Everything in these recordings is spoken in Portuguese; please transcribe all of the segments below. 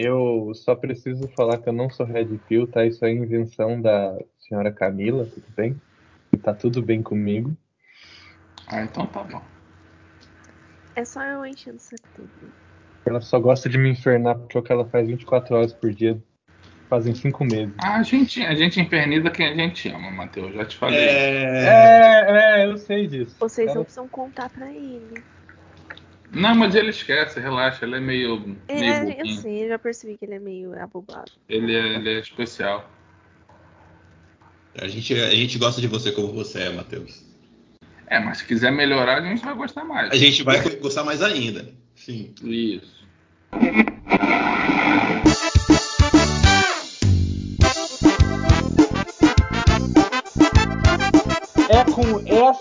Eu só preciso falar que eu não sou Red Pill, tá? Isso é invenção da senhora Camila, tudo bem? E tá tudo bem comigo. Ah, então tá bom. É só eu enchendo o saco dele. Ela só gosta de me infernar porque é o que ela faz 24 horas por dia, fazem 5 meses. Ah, a gente, a gente inferniza quem a gente ama, Matheus. Já te falei. É... É, é, eu sei disso. Vocês Ela- não precisam contar pra ele. Não, mas ele esquece, relaxa. Ele é meio. meio É, eu bobinho. sei, eu já percebi que ele é meio abobado. Ele é, ele é especial. A, gente, a gente gosta de você como você é, Matheus. É, mas se quiser melhorar, a gente vai gostar mais. A gente vai gostar mais ainda. Sim. Isso.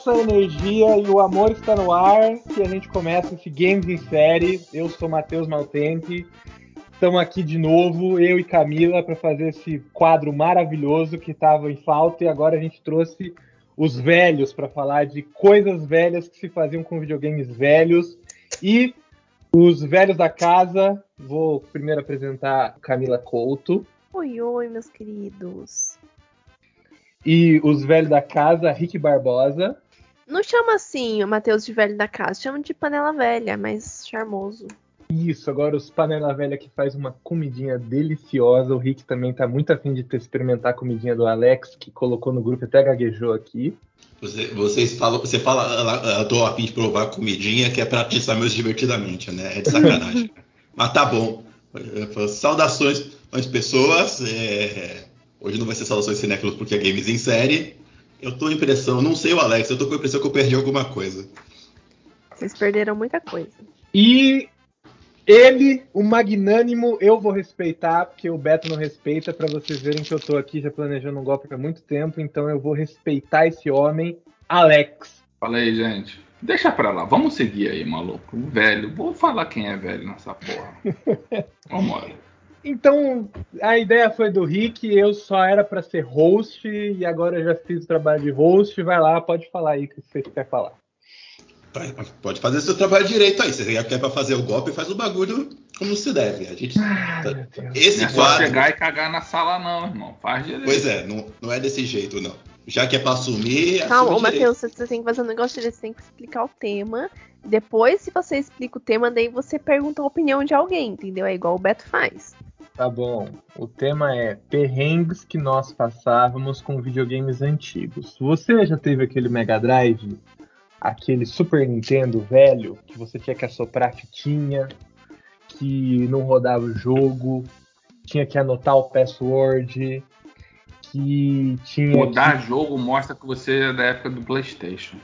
Essa energia e o amor está no ar que a gente começa esse Games em Série. Eu sou Matheus Maltempe. Estamos aqui de novo, eu e Camila, para fazer esse quadro maravilhoso que estava em falta e agora a gente trouxe os velhos para falar de coisas velhas que se faziam com videogames velhos. E os velhos da casa, vou primeiro apresentar Camila Couto. Oi, oi, meus queridos. E os velhos da casa, Rick Barbosa. Não chama assim o Matheus de velho da casa, chama de panela velha, mais charmoso. Isso, agora os panela velha que faz uma comidinha deliciosa. O Rick também tá muito afim de ter- experimentar a comidinha do Alex, que colocou no grupo, até gaguejou aqui. Você, vocês falam, você fala, "Ah, eu tô a fim de provar comidinha que é pra atiçar meus divertidamente, né? É de sacanagem. Mas tá bom. Saudações às pessoas. é, Hoje não vai ser saudações cinéfilos porque é games em série. Eu tô com a impressão, não sei o Alex, eu tô com a impressão que eu perdi alguma coisa. Vocês perderam muita coisa. E ele, o magnânimo, eu vou respeitar, porque o Beto não respeita, pra vocês verem que eu tô aqui já planejando um golpe há muito tempo, então eu vou respeitar esse homem, Alex. Fala aí, gente. Deixa pra lá. Vamos seguir aí, maluco. Velho. Vou falar quem é velho nessa porra. Vambora. Então, a ideia foi do Rick, eu só era pra ser host e agora eu já fiz o trabalho de host. Vai lá, pode falar aí o que você quer falar. Vai, Pode fazer seu trabalho direito aí. Se você quer pra fazer o golpe, faz o bagulho como se deve. A gente. Ai, meu Deus. Esse Não é quadro. chegar e cagar na sala, não, irmão. Faz direito. Pois é, não, não é desse jeito, não. Já que é pra assumir, Calma, assume. Matheus, você você tem que fazer um negócio direito, você tem que explicar o tema. Depois, se você explica o tema, daí você pergunta a opinião de alguém, entendeu? É igual o Beto faz. Tá bom. O tema é perrengues que nós passávamos com videogames antigos. Você já teve aquele Mega Drive? Aquele Super Nintendo velho que você tinha que assoprar fitinha, que não rodava o jogo, tinha que anotar o password, que tinha Mudar jogo mostra que você é da época do PlayStation.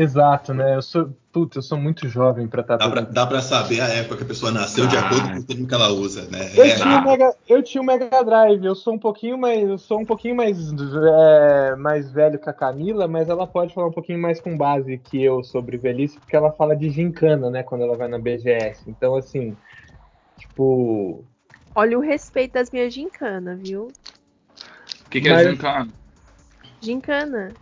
Exato, né? Eu sou, putz, eu sou muito jovem pra estar Dá pra, dá pra saber a época que a pessoa nasceu de Ah. acordo com o termo que ela usa, né? Eu, É, tinha um Mega, eu tinha um Mega Drive, eu sou um pouquinho mais, eu sou um pouquinho mais, é, mais velho que a Camila, mas ela pode falar um pouquinho mais com base que eu sobre velhice, porque ela fala de gincana, né, quando ela vai na BGS. Então, assim, tipo, Olha o respeito das minhas gincanas, viu? O que, que Mas- é gincana? Gincana.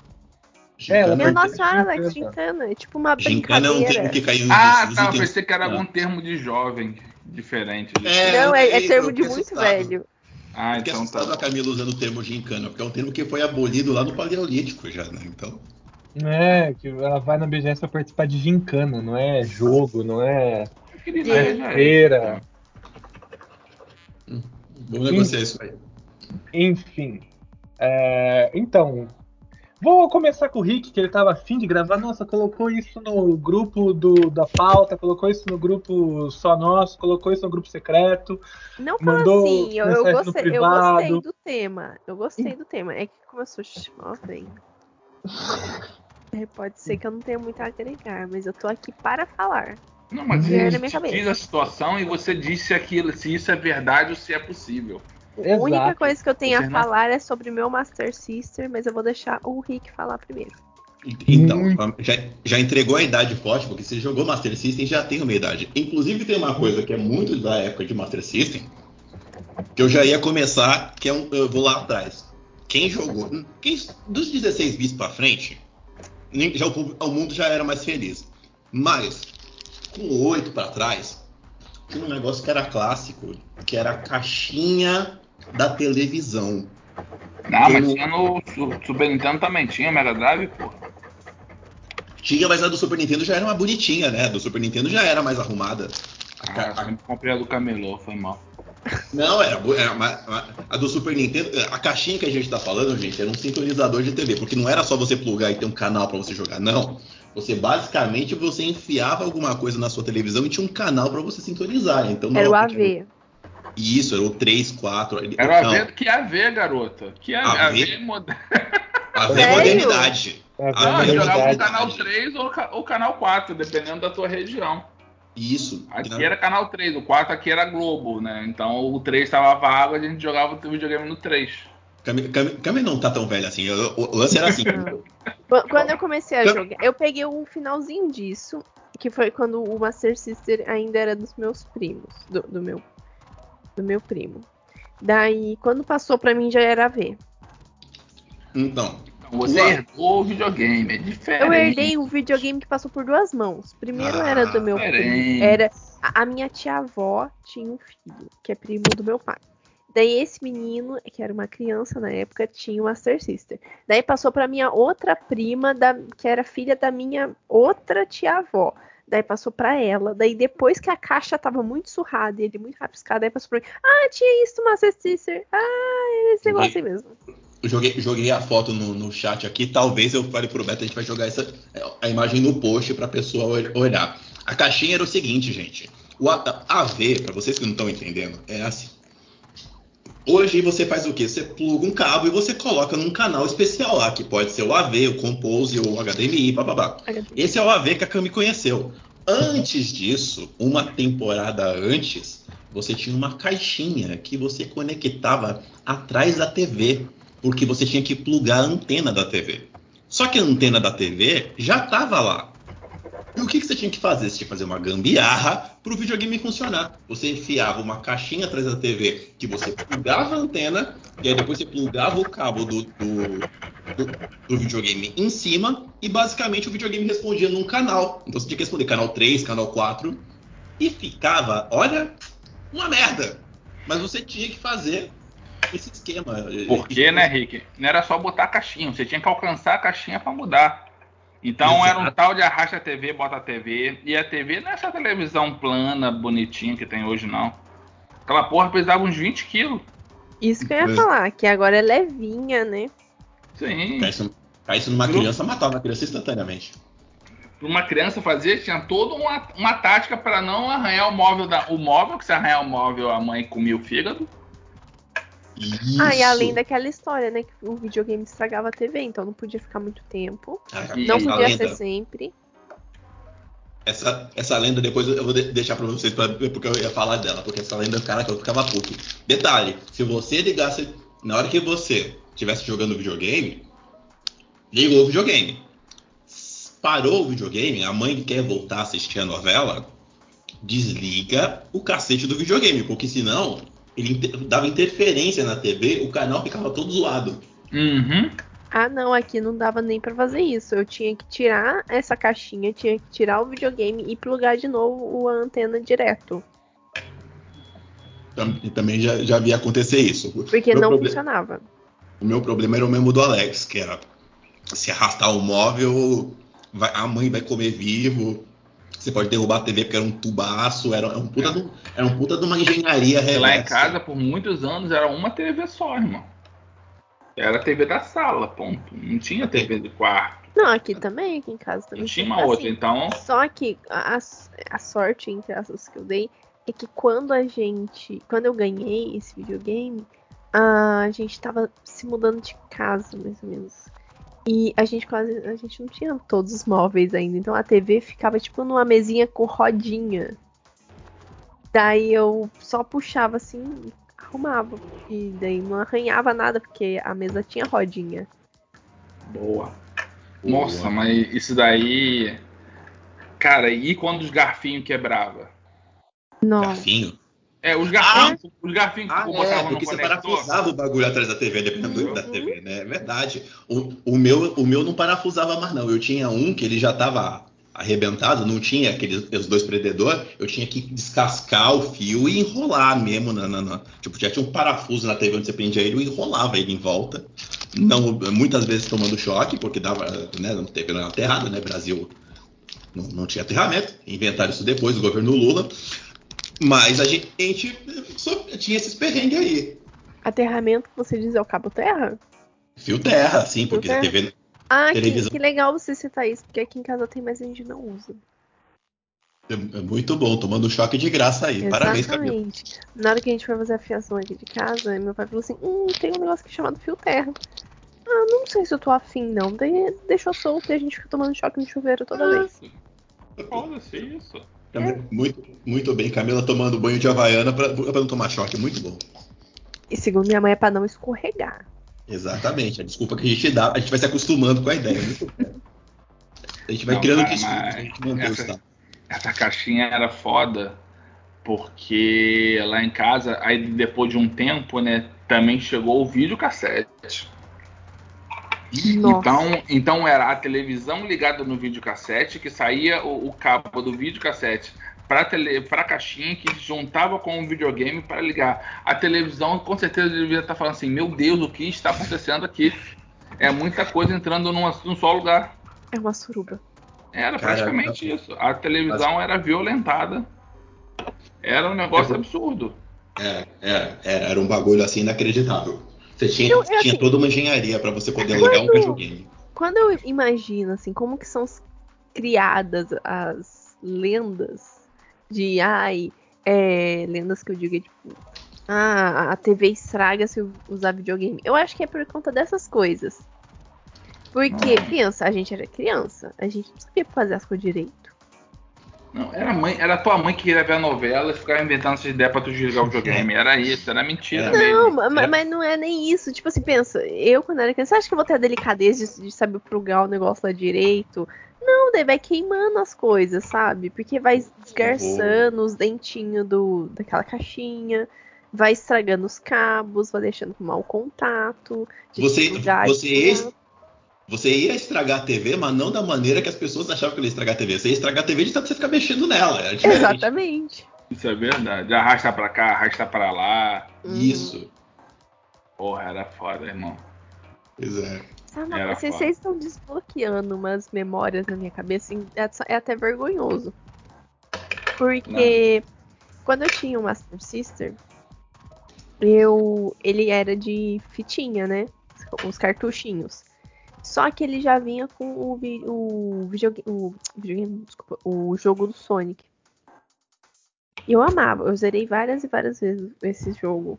É, Meu pertence Nossa Senhora, gincana. Alex, gincana. É tipo uma Gincana é um termo brincadeira. que caiu em Ah, tá. Eu pensei que era Ah. algum termo de jovem diferente. É, Não, é, é termo de muito assustado. velho. Ah, então tá. a Camila usando o termo gincana, porque é um termo que foi abolido lá no Paleolítico já, né? Então, é, que ela vai na BGS pra participar de gincana, não é jogo, não é É, é. feira. vamos negociar isso aí. Enfim. É, então, vou começar com o Rick, que ele tava afim de gravar. Nossa, colocou isso no grupo do, da pauta, colocou isso no grupo só nosso, colocou isso no grupo secreto. Não fala Mandou assim, eu, eu gostei, eu gostei do tema. Eu gostei do tema. É que como eu sou jovem. é, Pode ser que eu não tenha muito a agregar, mas eu tô aqui para falar. Não, mas cabeça. fiz a situação e você disse aquilo, se isso é verdade ou se é possível. A única Exato. coisa que eu tenho a falar é sobre o meu Master Sister, mas eu vou deixar o Rick falar primeiro. Então, Muito. já, já entregou a idade forte, porque você jogou Master System já tem uma idade. Inclusive tem uma coisa que é muito da época de Master System, que eu já ia começar, que é um, eu vou lá atrás. Quem jogou, quem, dos 16 bits pra frente, já o, o mundo já era mais feliz. Mas com 8 pra trás, tinha um negócio que era clássico que era a caixinha da televisão. Não, mas tinha no Su- Super Nintendo também, tinha Mega Drive, pô. Tinha, mas a do Super Nintendo já era uma bonitinha, né? A do Super Nintendo já era mais arrumada. A Ah, a- sempre comprei a do Camelô, foi mal. Não, era, era uma- uma- a do Super Nintendo. A caixinha que a gente tá falando, gente, era um sintonizador de TV, porque não era só você plugar e ter um canal pra você jogar, não. Você basicamente você enfiava alguma coisa na sua televisão e tinha um canal pra você sintonizar. Então, Era o AV. Isso, era o 3, 4. ele- Era não, a V que é a V, garota. Que é a AV? V moda- A V modernidade. É, Ah, Não, é jogava no canal 3 ou, ou canal 4, dependendo da tua região. Isso. Aqui era canal 3, o 4 aqui era Globo, né? Então o 3 estava vago, a gente jogava o videogame no 3. Cami, Cami- Cami não tá tão velho assim. O, o lance era assim. Qu- Quando eu comecei a Eu- jogar, eu peguei um finalzinho disso, que foi quando o Master Sister ainda era dos meus primos, do, do meu do meu primo. Daí, quando passou pra mim já era V. então, Então você Ué. herdou o videogame, é diferente. Eu herdei um videogame que passou por duas mãos. Primeiro Ah, era do meu diferente. primo. Era a, a minha tia-avó tinha um filho, que é primo do meu pai. Daí esse menino, que era uma criança na época, tinha uma Master Sister. Daí passou pra minha outra prima, da, que era filha da minha outra tia-avó. Daí passou pra ela. Daí depois que a caixa tava muito surrada e ele muito rabiscado, daí passou pra mim. Ah, tinha isso, Master Sister. Ah, esse negócio aí mesmo. joguei, joguei a foto no, no chat aqui. Talvez eu fale pro Beto, a gente vai jogar essa, a imagem no post pra pessoa ol- olhar. A caixinha era o seguinte, gente. O AV, pra vocês que não estão entendendo, é assim. Hoje você faz o quê? Você pluga um cabo e você coloca num canal especial lá, que pode ser o AV, o Compose, o HDMI, bababá. Esse é o AV que a Cami conheceu. Antes disso, uma temporada antes, você tinha uma caixinha que você conectava atrás da TV, porque você tinha que plugar a antena da TV. Só que a antena da TV já estava lá. E o que, que você tinha que fazer? Você tinha que fazer uma gambiarra para o videogame funcionar. Você enfiava uma caixinha atrás da TV que você plugava a antena, e aí depois você plugava o cabo do, do, do- do videogame em cima, e basicamente o videogame respondia num canal. Então você tinha que responder canal 3, canal 4, e ficava, olha, uma merda. Mas você tinha que fazer esse esquema. Por quê, né, Rick? Não era só botar a caixinha, você tinha que alcançar a caixinha pra mudar. Então Exato. era um tal de arrasta a TV, bota a TV. E a TV não é essa televisão plana, bonitinha que tem hoje, não. Aquela porra pesava uns 20 quilos. Isso que eu ia É. falar, que agora é levinha, né? Sim. Caísse, caísse numa Viu? criança, matava a criança instantaneamente. Pra uma criança fazer, tinha toda uma, uma tática para não arranhar o móvel da. O móvel, que se arranhar o móvel, a mãe comia o fígado. Isso. Ah, e além daquela história, né? Que o videogame estragava a TV, então não podia ficar muito tempo. Ah, E- Não podia lenda, ser sempre. Essa, essa lenda depois eu vou de- deixar pra vocês, pra, porque eu ia falar dela, porque essa lenda, cara, que eu ficava puto. Detalhe, se você ligasse, na hora que você estivesse jogando videogame, ligou o videogame. Parou o videogame, a mãe quer voltar a assistir a novela, desliga o cacete do videogame, porque senão ele dava interferência na TV, o canal ficava todo zoado. Uhum. Ah, não, aqui não dava nem pra fazer isso. Eu tinha que tirar essa caixinha, tinha que tirar o videogame e plugar de novo a antena direto. Tam- E também já, já vi acontecer isso. Porque Meu não proble- funcionava. O meu problema era o mesmo do Alex, que era se arrastar o móvel, vai- a mãe vai comer vivo. Você pode derrubar a TV porque era um tubaço, era, era um, puta do- era um puta de uma engenharia Porque lá em casa, por muitos anos, era uma TV só, irmão. Era a TV da sala, ponto. Não tinha TV do quarto. Não, aqui também, aqui em casa também. Não tinha tinha. uma outra. Assim, Então, Só que a, a sorte, entre aspas, que eu dei é que quando a gente. Quando eu ganhei esse videogame, a gente tava se mudando de casa, mais ou menos. E a gente quase. A gente não tinha todos os móveis ainda. Então a TV ficava tipo numa mesinha com rodinha. Daí eu só puxava assim, arrumava. E daí não arranhava nada, porque a mesa tinha rodinha. boa. Boa. Nossa, mas isso daí. Cara, e quando os garfinhos quebrava? Nossa. Garfinho. É, os garfinhos, os garfinhos que Ah, tu é, porque você parafusava o bagulho atrás da TV, dependendo Uhum. da TV, né? É verdade. O, o, meu, o meu não parafusava mais, não. Eu tinha um que ele já tava arrebentado, não tinha aqueles os dois prendedores, eu tinha que descascar o fio e enrolar mesmo. Na, na, na, tipo, já tinha um parafuso na TV onde você prendia ele e enrolava ele em volta. Não, muitas vezes tomando choque, porque dava, né, não teve na aterrada, né? Brasil não, não tinha aterramento, inventaram isso depois, o governo Lula. Mas a gente, a gente só tinha esses perrengues aí. Aterramento que você diz é o cabo terra? Fio terra, sim, porque Fio a TV. Ah, que, Televisão. que legal você citar isso, porque aqui em casa tem, mas a gente não usa. É é muito bom, tomando choque de graça aí. Parabéns, Camila. Exatamente. Na hora que a gente foi fazer a fiação aqui de casa, meu pai falou assim: hum, tem um negócio aqui chamado fio terra. Ah, não sei se eu tô afim, não. Daí deixou solto e a gente fica tomando choque no chuveiro toda vez. Foda-se isso. Camila, Muito, muito bem, Camila tomando banho de Havaiana pra, pra não tomar choque, muito bom. E segundo minha mãe é pra não escorregar. Exatamente, a desculpa que a gente dá, a gente vai se acostumando com a ideia. A gente vai Não, criando desculpas, mas a gente mantém o essa- estado. Essa caixinha era foda porque lá em casa, aí depois de um tempo, né, também chegou o videocassete. Nossa. Então, então era a televisão ligada no videocassete que saía o, o cabo do videocassete para tele, para caixinha que juntava com o videogame para ligar. A televisão com certeza devia estar falando assim: "Meu Deus, o que está acontecendo aqui?" É muita coisa entrando numa, num só lugar. É uma suruba. Era praticamente isso. A televisão era violentada. Era um negócio Eu- absurdo. Era, era, era, era um bagulho assim inacreditável. Você tinha, Eu- eu, tinha assim, toda uma engenharia pra você poder ligar um quando- videogame. Quando eu imagino, assim, como que são criadas as lendas de, ai, é, lendas que eu digo, é, tipo, ah, a TV estraga se usar videogame. Eu acho que é por conta dessas coisas. Porque, pensa, a gente era criança, a gente não sabia fazer as coisas direito. Não, era, a mãe, era a tua mãe que queria ver a novela e ficava inventando essas ideias pra tu desligar o videogame. Era isso, era mentira É. mesmo. Não, ma- ma- É. mas não é nem isso. Tipo assim, pensa, eu quando era criança, você acha que eu vou ter a delicadeza de, de saber plugar o negócio lá direito? Não, daí vai queimando as coisas, sabe? Porque vai desgarçando os dentinhos do, daquela caixinha, vai estragando os cabos, vai deixando com mau contato. Você, você, ia. Você ia estragar a TV, mas não da maneira que as pessoas achavam que ele ia estragar a TV. Você ia estragar a TV de tanto você ficar mexendo nela. Exatamente. Isso é verdade. Arrasta pra cá, arrasta pra lá. Uhum. Isso. Porra, era foda, irmão. Pois é. Era coisa, vocês estão desbloqueando umas memórias na minha cabeça, assim, é, é até vergonhoso. Porque quando eu tinha o Master Sister, eu ele era de fitinha, né? Os cartuchinhos. Só que ele já vinha com o, vi- o, o, desculpa, o jogo do Sonic. E eu amava, eu zerei várias e várias vezes esse jogo.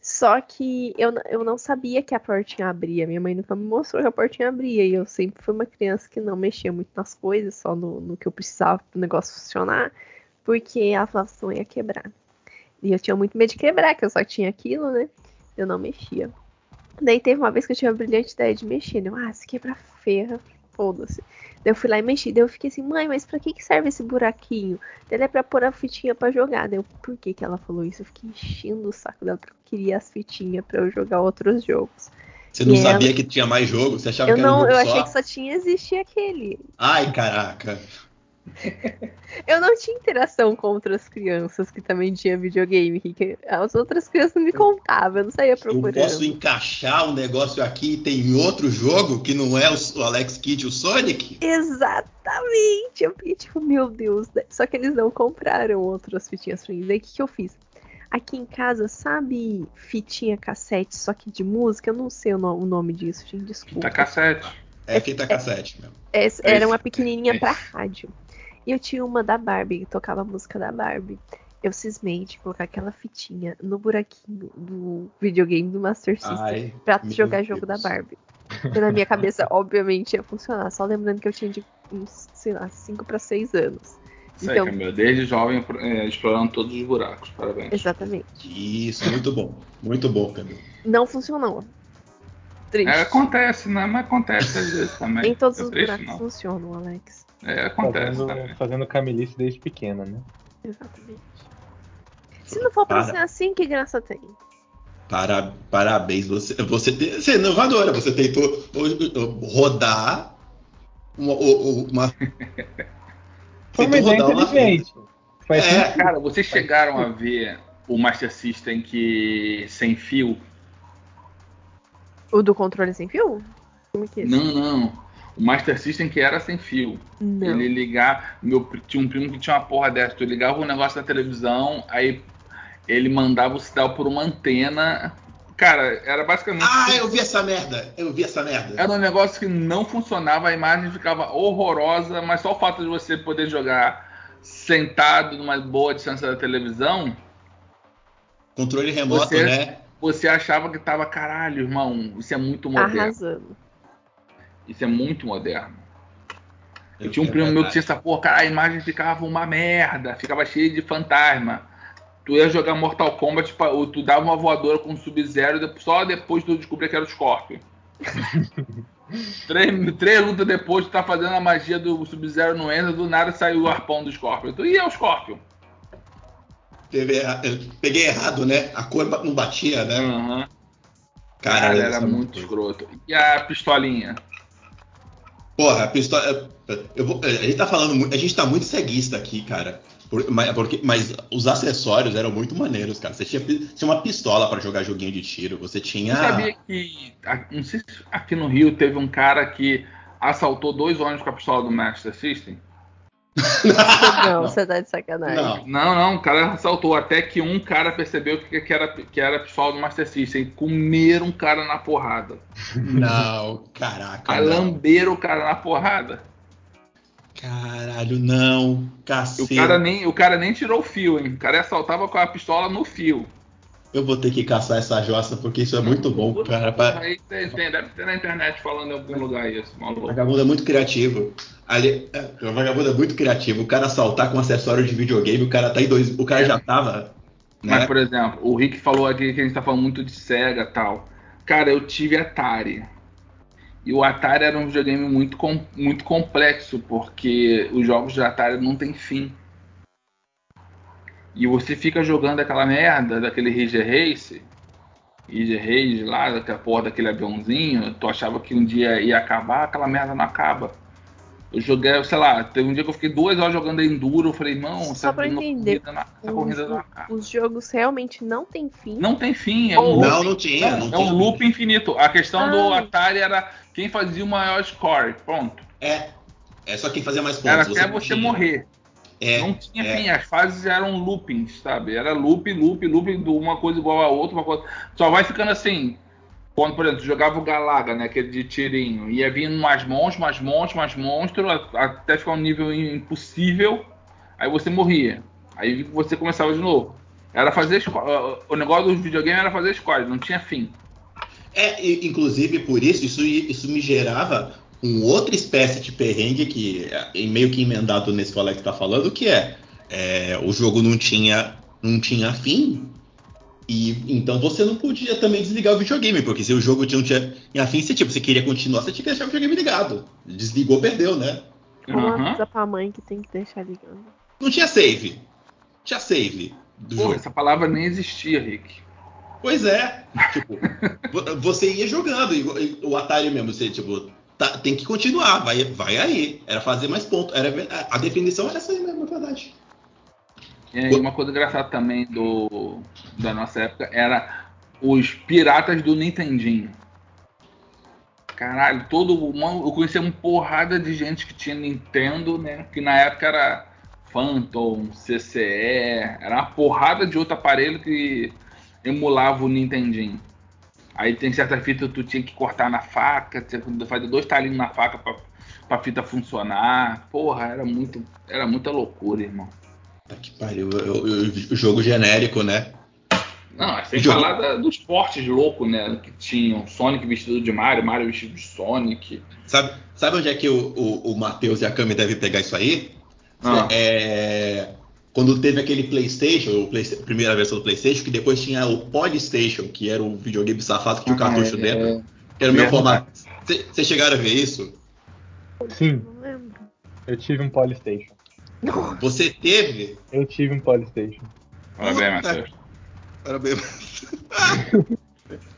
Só que eu, eu não sabia que a portinha abria. Minha mãe nunca me mostrou que a portinha abria. E eu sempre fui uma criança que não mexia muito nas coisas, só no, no que eu precisava para o negócio funcionar. Porque ela falava ia quebrar. E eu tinha muito medo de quebrar, que eu só tinha aquilo, né? Eu não mexia. Daí teve uma vez que eu tive a brilhante ideia de mexer. né? Ah, se quebrar ferra, foda-se. Daí eu fui lá e mexi. Daí eu fiquei assim, mãe, mas pra que, que serve esse buraquinho? Daí ela é pra pôr a fitinha pra jogar. Daí eu, por que, que ela falou isso? Eu fiquei enchendo o saco dela porque eu queria as fitinhas pra eu jogar outros jogos. Você não E ela- sabia que tinha mais jogo? Você achava Eu que era um não, jogo eu só? achei que só tinha existir aquele. Ai, caraca. Eu não tinha interação com outras crianças que também tinha videogame. que- as outras crianças me contavam, eu não saía Eu procurando. posso encaixar um negócio aqui e tem outro jogo que não é o Alex Kidd e o Sonic? Exatamente! Eu fiquei tipo, meu Deus. né? Só que eles não compraram outras fitinhas pra mim. Daí o que, que eu fiz? Aqui em casa, sabe fitinha cassete, só que de música? Eu não sei o, no- o nome disso, gente, desculpa. Fita cassete. É fita cassete mesmo. É, É era uma pequenininha É pra rádio. E eu tinha uma da Barbie, que tocava a música da Barbie. Eu cismei de colocar aquela fitinha no buraquinho do videogame do Master System Ai, pra jogar jogo da Deus. Barbie. E na minha cabeça, obviamente, ia funcionar. Só lembrando que eu tinha de uns, sei lá, 5 pra 6 anos. Isso Então- aí, Camila. Desde jovem é, explorando todos os buracos. Parabéns. Exatamente. Isso, muito bom. Muito bom, Camilo. Não funcionou. Triste. É, acontece, né? Mas acontece às vezes também. Nem todos é os triste, buracos não. funcionam, Alex. É, acontece Fazendo, também. fazendo camelice desde pequena, né? Exatamente. Se não for pra Para. ser assim, que graça tem? Para, parabéns, você, você, te- você é inovadora. Você tentou rodar uma, uma- Foi uma ideia rodar uma inteligente. Faz É, sentido. Cara, vocês chegaram a ver o Master System que sem fio? O do controle sem fio? Como que é isso? Não, não. O Master System que era sem fio. Não. Ele ligar. Meu, tinha um primo que tinha uma porra dessa. Tu ligava um negócio na televisão, aí ele mandava o sinal por uma antena. Cara, era basicamente. Ah, eu vi essa merda. Eu vi essa merda. Era um negócio que não funcionava, a imagem ficava horrorosa, mas só o fato de você poder jogar sentado numa boa distância da televisão, Controle remoto, Você- né? Você achava que tava, caralho, irmão, isso é muito moderno. Arrasando. Isso é muito moderno. Eu É tinha um primo meu que tinha essa porra, cara, a imagem ficava uma merda, ficava cheia de fantasma. Tu ia jogar Mortal Kombat, ou tu dava uma voadora com Sub-Zero, só depois tu descobria que era o Scorpion. três, três lutas depois, tu tá fazendo a magia do Sub-Zero no Ender, do nada saiu o arpão do Scorpion. Tu ia o Scorpion. Teve eu peguei errado, né? A cor não batia, né? Aham. Cara, Cara, era muito coisa. escroto. E a pistolinha? Porra, a pistola. Eu vou, a gente tá falando muito. A gente tá muito ceguista aqui, cara. Por- mas, porque- mas os acessórios eram muito maneiros, cara. Você tinha, tinha uma pistola pra jogar joguinho de tiro. Você tinha. Você sabia que, não sei se aqui no Rio teve um cara que assaltou dois ônibus com a pistola do Master System? Não, você tá de sacanagem. Não. Não, não, o cara assaltou. Até que um cara percebeu que, que era, que era a pistola do Master System. Comeram um cara na porrada. Não, caraca. Aí não. lamberam o cara na porrada. Caralho, não. Cacete. o cara, nem, o cara nem tirou o fio, hein? O cara assaltava com a pistola no fio. Eu vou ter que caçar essa jossa porque isso é muito bom, cara. Pa- Aí tem, tem- deve ter na internet falando em algum lugar isso, O maluco. vagabundo é muito criativo. Ali, é, o vagabundo é muito criativo. O cara assaltar com acessório de videogame, o cara tá em dois. O cara já tava. Mas, Né? por exemplo, o Rick falou aqui que a gente tá falando muito de Sega e tal. Cara, eu tive Atari. E o Atari era um videogame muito, com- muito complexo, porque os jogos de Atari não tem fim. E você fica jogando aquela merda daquele Ridge Race, Ridge Race lá, daquela porra daquele aviãozinho, tu achava que um dia ia acabar, aquela merda não acaba. Eu joguei, sei lá, teve um dia que eu fiquei duas horas jogando Enduro, eu falei, não, Só essa, pra entender, corrida, não- essa Os, corrida não os jogos realmente não têm fim. Não tem fim, é um Ou- loop. Não, não tinha. Não é tinha. um loop infinito. A questão do Ah. Atari era quem fazia o maior score. Pronto. É. É só quem fazia mais pontos. Era até não você tinha. morrer. É. não tinha é. fim. As fases eram loopings, sabe? Era loop, loop, loop, uma coisa igual a outra, uma coisa. Só vai ficando assim. Quando, por exemplo, jogava o Galaga, né? Aquele de tirinho. Ia vindo mais monstros, mais monstros, mais monstros, até ficar um nível impossível. Aí você morria. Aí você começava de novo. Era fazer. O negócio do videogame era fazer score, não tinha fim. É, inclusive por isso, isso, isso me gerava um outra espécie de perrengue que é meio que emendado nesse que o Alex tá falando, que é, é, o jogo não tinha, não tinha fim. E então você não podia também desligar o videogame, porque se o jogo não tinha, tinha fim, você, tipo, você queria continuar, você tinha que deixar o videogame ligado. Desligou, perdeu, né? Avisa pra mãe que tem que deixar ligando. Não tinha save. Tinha save do Porra, jogo. essa palavra nem existia, Rick. Pois é. Tipo, vo- você ia jogando, e o Atari mesmo, você, tipo, tá- tem que continuar, vai, vai aí. Era fazer mais pontos. Era, a- definição era essa aí mesmo, é verdade. E uma coisa engraçada também do, da nossa época era os piratas do Nintendinho. Caralho, todo uma, eu conhecia uma porrada de gente que tinha Nintendo, né? Que na época era Phantom, CCE, era uma porrada de outro aparelho que emulava o Nintendinho. Aí tem certa fita que tu tinha que cortar na faca, tinha que fazer dois talinhos na faca pra, pra fita funcionar. Porra, era muito, era muita loucura, irmão. Tá que pariu. O jogo genérico, né? Não, é sem Jogo. falar da- dos portes loucos, né? Que tinham Sonic vestido de Mario, Mario vestido de Sonic. Sabe, sabe onde é que o, o, o Matheus e a Cami devem pegar isso aí? Ah. É, quando teve aquele PlayStation, o Playsta- primeira versão do PlayStation, que depois tinha o Polystation, que era o videogame safado que tinha o cartucho Ah, é, dentro, que era o meu formato. Vocês chegaram a ver isso? Sim, Não eu tive um Polystation. Você teve? Eu tive um Polystation. Parabéns, Matheus. Parabéns.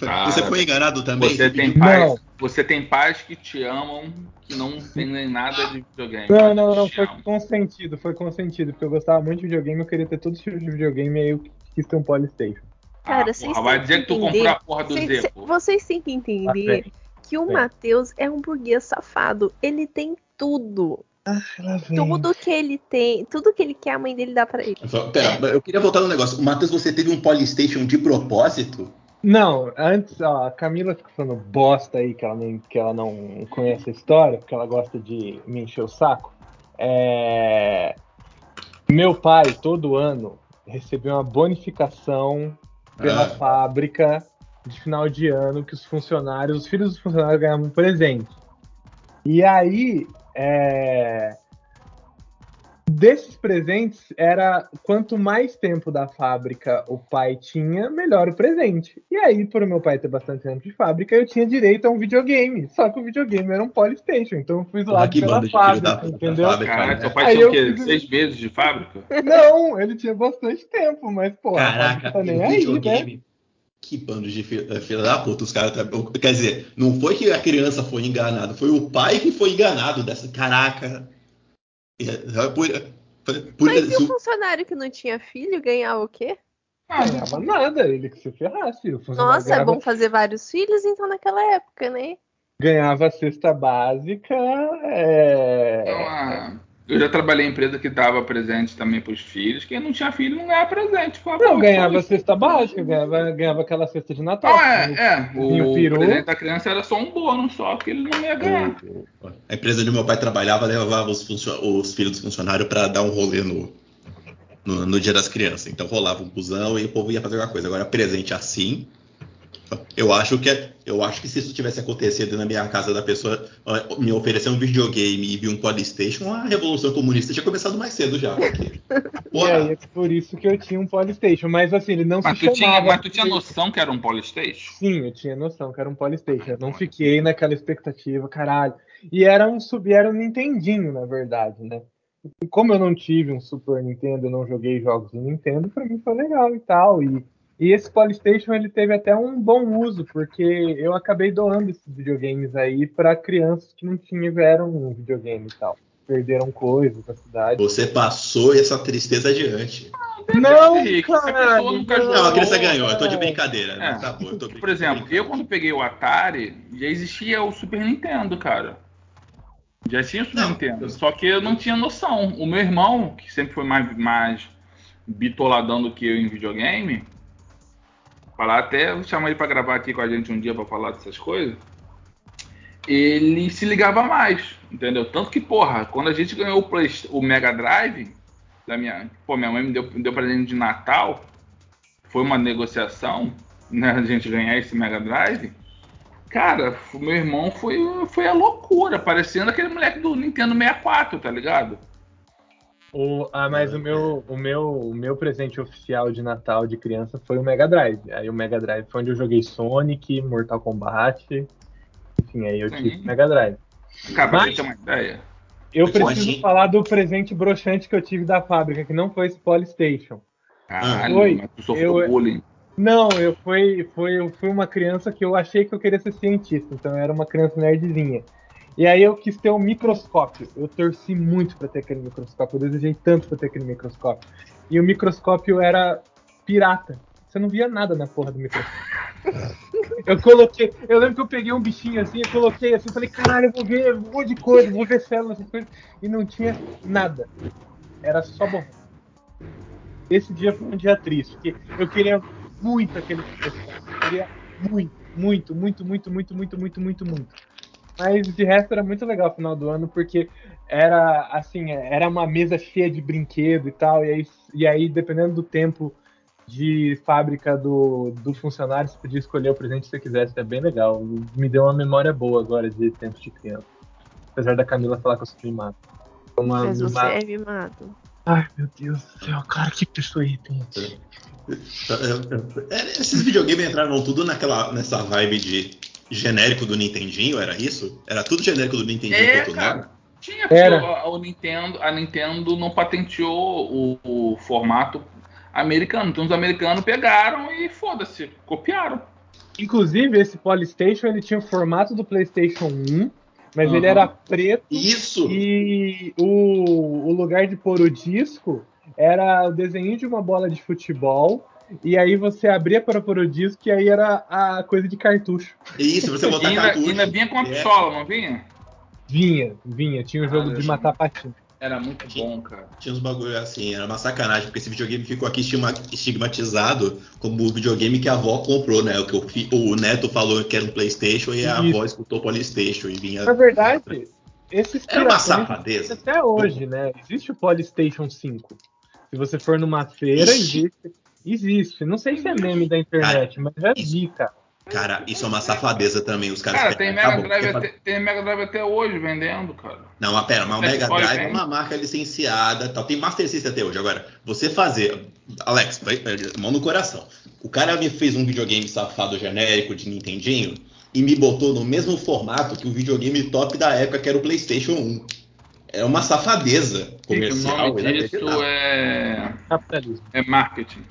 Ah, você foi enganado também? Você tem, pais, você tem pais que te amam, que não tem nada de videogame. Não, não, não, foi amam. consentido, foi consentido, porque eu gostava muito de videogame, eu queria ter todos os tipos de videogame e aí eu quis ter um Polystation. Cara, ah, vocês porra, vai dizer que tu comprou a porra do cês, Zepo. Vocês têm que entender ah, que o Matheus é um burguês safado. Ele tem tudo. Ah, tudo que ele tem, tudo que ele quer, a mãe dele dá para ele. Pera, eu queria voltar no negócio. O Matheus, você teve um Polystation de propósito? Não, antes, ó, a Camila fica falando bosta aí, que ela, nem, que ela não conhece a história, porque ela gosta de me encher o saco. É... Meu pai, todo ano, recebeu uma bonificação pela ah. fábrica de final de ano que os funcionários, os filhos dos funcionários ganhavam um presente. E aí, é, desses presentes era quanto mais tempo da fábrica o pai tinha, melhor o presente. E aí, por meu pai ter bastante tempo de fábrica, eu tinha direito a um videogame. Só que o videogame era um Polystation, então eu fui lá pela fábrica, da, entendeu? Da fábrica, Caraca, né? seu pai aí tinha o quê? Fiz... Seis meses de fábrica? Não, ele tinha bastante tempo, mas pô, Caraca, tá nem aí, né? Que bando de filha, filha da puta, os caras. Tá, quer dizer, não foi que a criança foi enganada, foi o pai que foi enganado dessa. Caraca. Por, por, Mas e o funcionário que não tinha filho ganhava o quê? Ah, ganhava nada, ele que se ferrasse. Nossa, ganhava... é bom fazer vários filhos então naquela época, né? Ganhava a cesta básica. É... Então, a eu já trabalhei em empresa que dava presente também para os filhos. Quem não tinha filho não ganhava presente. Pô, não, ganhava cesta básica, ganhava, ganhava aquela cesta de Natal. Ah, é, é. O, o presente da criança era só um bônus, só que ele não ia ganhar. A empresa onde meu pai trabalhava levava os, os filhos dos funcionários para dar um rolê no, no, no, dia das crianças. Então rolava um busão e o povo ia fazer alguma coisa. Agora, presente assim, eu acho que é, eu acho que se isso tivesse acontecido na minha casa da pessoa me oferecer um videogame e vir um Polystation, a revolução comunista tinha começado mais cedo já. Porque, é, é por isso que eu tinha um Polystation, mas assim, ele não mas se tu chamava. Tinha, mas tu tinha noção que era um Polystation? Sim, eu tinha noção que era um Polystation. Eu não fiquei naquela expectativa, caralho. E era um sub, era um Nintendinho, na verdade, né? E como eu não tive um Super Nintendo, eu não joguei jogos do Nintendo, para mim foi legal e tal. E e esse Polystation ele teve até um bom uso, porque eu acabei doando esses videogames aí para crianças que não tiveram um videogame e tal. Perderam coisas na cidade. Você passou essa tristeza adiante. Não, cara, não, não, a criança ganhou, eu tô de brincadeira. Né? É. Tá bom, tô Por exemplo, eu quando peguei o Atari, já existia o Super Nintendo, cara. Já tinha o Super não, Nintendo. Eu... Só que eu não tinha noção. O meu irmão, que sempre foi mais, mais bitoladão do que eu em videogame, falar até vou chamar ele para gravar aqui com a gente um dia para falar dessas coisas. Ele se ligava mais, entendeu? Tanto que, porra, quando a gente ganhou o, Play, o Mega Drive, da minha, pô, minha mãe me deu, me deu de Natal, foi uma negociação, né, a gente ganhar esse Mega Drive. Cara, meu irmão foi, foi a loucura, parecendo aquele moleque do Nintendo 64, tá ligado? O, ah, mas o meu, o, meu, o meu presente oficial de Natal de criança foi o Mega Drive. Aí o Mega Drive foi onde eu joguei Sonic, Mortal Kombat. Enfim, aí eu tive o Mega Drive. Cara, mas, ter uma ideia. Eu preciso falar do presente broxante que eu tive da fábrica, que não foi esse Polystation. Caralho, foi, mas tu sofreu eu, bullying. Não, eu fui, foi, eu fui uma criança que eu achei que eu queria ser cientista, então eu era uma criança nerdzinha. E aí eu quis ter um microscópio. Eu torci muito para ter aquele microscópio. Eu desejei tanto para ter aquele microscópio. E o microscópio era pirata. Você não via nada na porra do microscópio. Eu coloquei. Eu lembro que eu peguei um bichinho assim, eu coloquei assim, falei, caralho, eu vou ver um monte de coisa, vou ver células, essas coisas. E não tinha nada. Era só bom. Esse dia foi um dia triste, porque eu queria muito aquele microscópio. Eu queria muito, muito, muito, muito, muito, muito, muito, muito, muito. Mas de resto era muito legal o final do ano, porque era assim, era uma mesa cheia de brinquedo e tal, e aí, e aí dependendo do tempo de fábrica do, do funcionário, você podia escolher o presente que você quisesse, é bem legal. Me deu uma memória boa agora de tempos de criança. Apesar da Camila falar que eu sou mimado. Uma, Mas você mimado. é mimado. Ai, meu Deus do céu, cara, que pessoa irritante. É, esses videogames entraram tudo naquela, nessa vibe de genérico do Nintendinho, era isso? Era tudo genérico do Nintendinho é, cara. Tinha, era. O, o, Nintendo, a Nintendo não patenteou o, o formato americano. Então os americanos pegaram e foda-se, copiaram. Inclusive, esse Polystation ele tinha o formato do PlayStation 1, mas Aham. ele era preto Isso! e o, o lugar de pôr o disco era o desenho de uma bola de futebol. E aí você abria para pôr o disco e aí era a coisa de cartucho. Isso, você E botar ainda, cartucho. ainda vinha com a É. pistola, não vinha? Vinha, vinha. Tinha o jogo Ah, de matar patinho. Era muito bom, cara. Tinha uns bagulho assim, era uma sacanagem, porque esse videogame ficou aqui estigma- estigmatizado como o videogame que a avó comprou, né? O que o, o neto falou que era um Playstation e a Isso. avó escutou Polystation e vinha. Na verdade, esse Era uma safadeza. até hoje, né? Existe o Polystation 5. Se você for numa feira, Ixi. existe. Existe. Não sei se é meme da internet, mas já vi, cara. Cara, isso é uma safadeza também. Os caras Cara, tem Mega, Drive até, tem Mega Drive até hoje vendendo, cara. Não, mas pera, mas o Mega Drive é hein? uma marca licenciada, tal. tem Master System até hoje. Agora, você fazer, Alex, mão no coração. O cara me fez um videogame safado genérico de Nintendinho e me botou no mesmo formato que o videogame top da época, que era o PlayStation 1. É uma safadeza o comercial. nome disso inacreditável. é, Capitalismo. é marketing.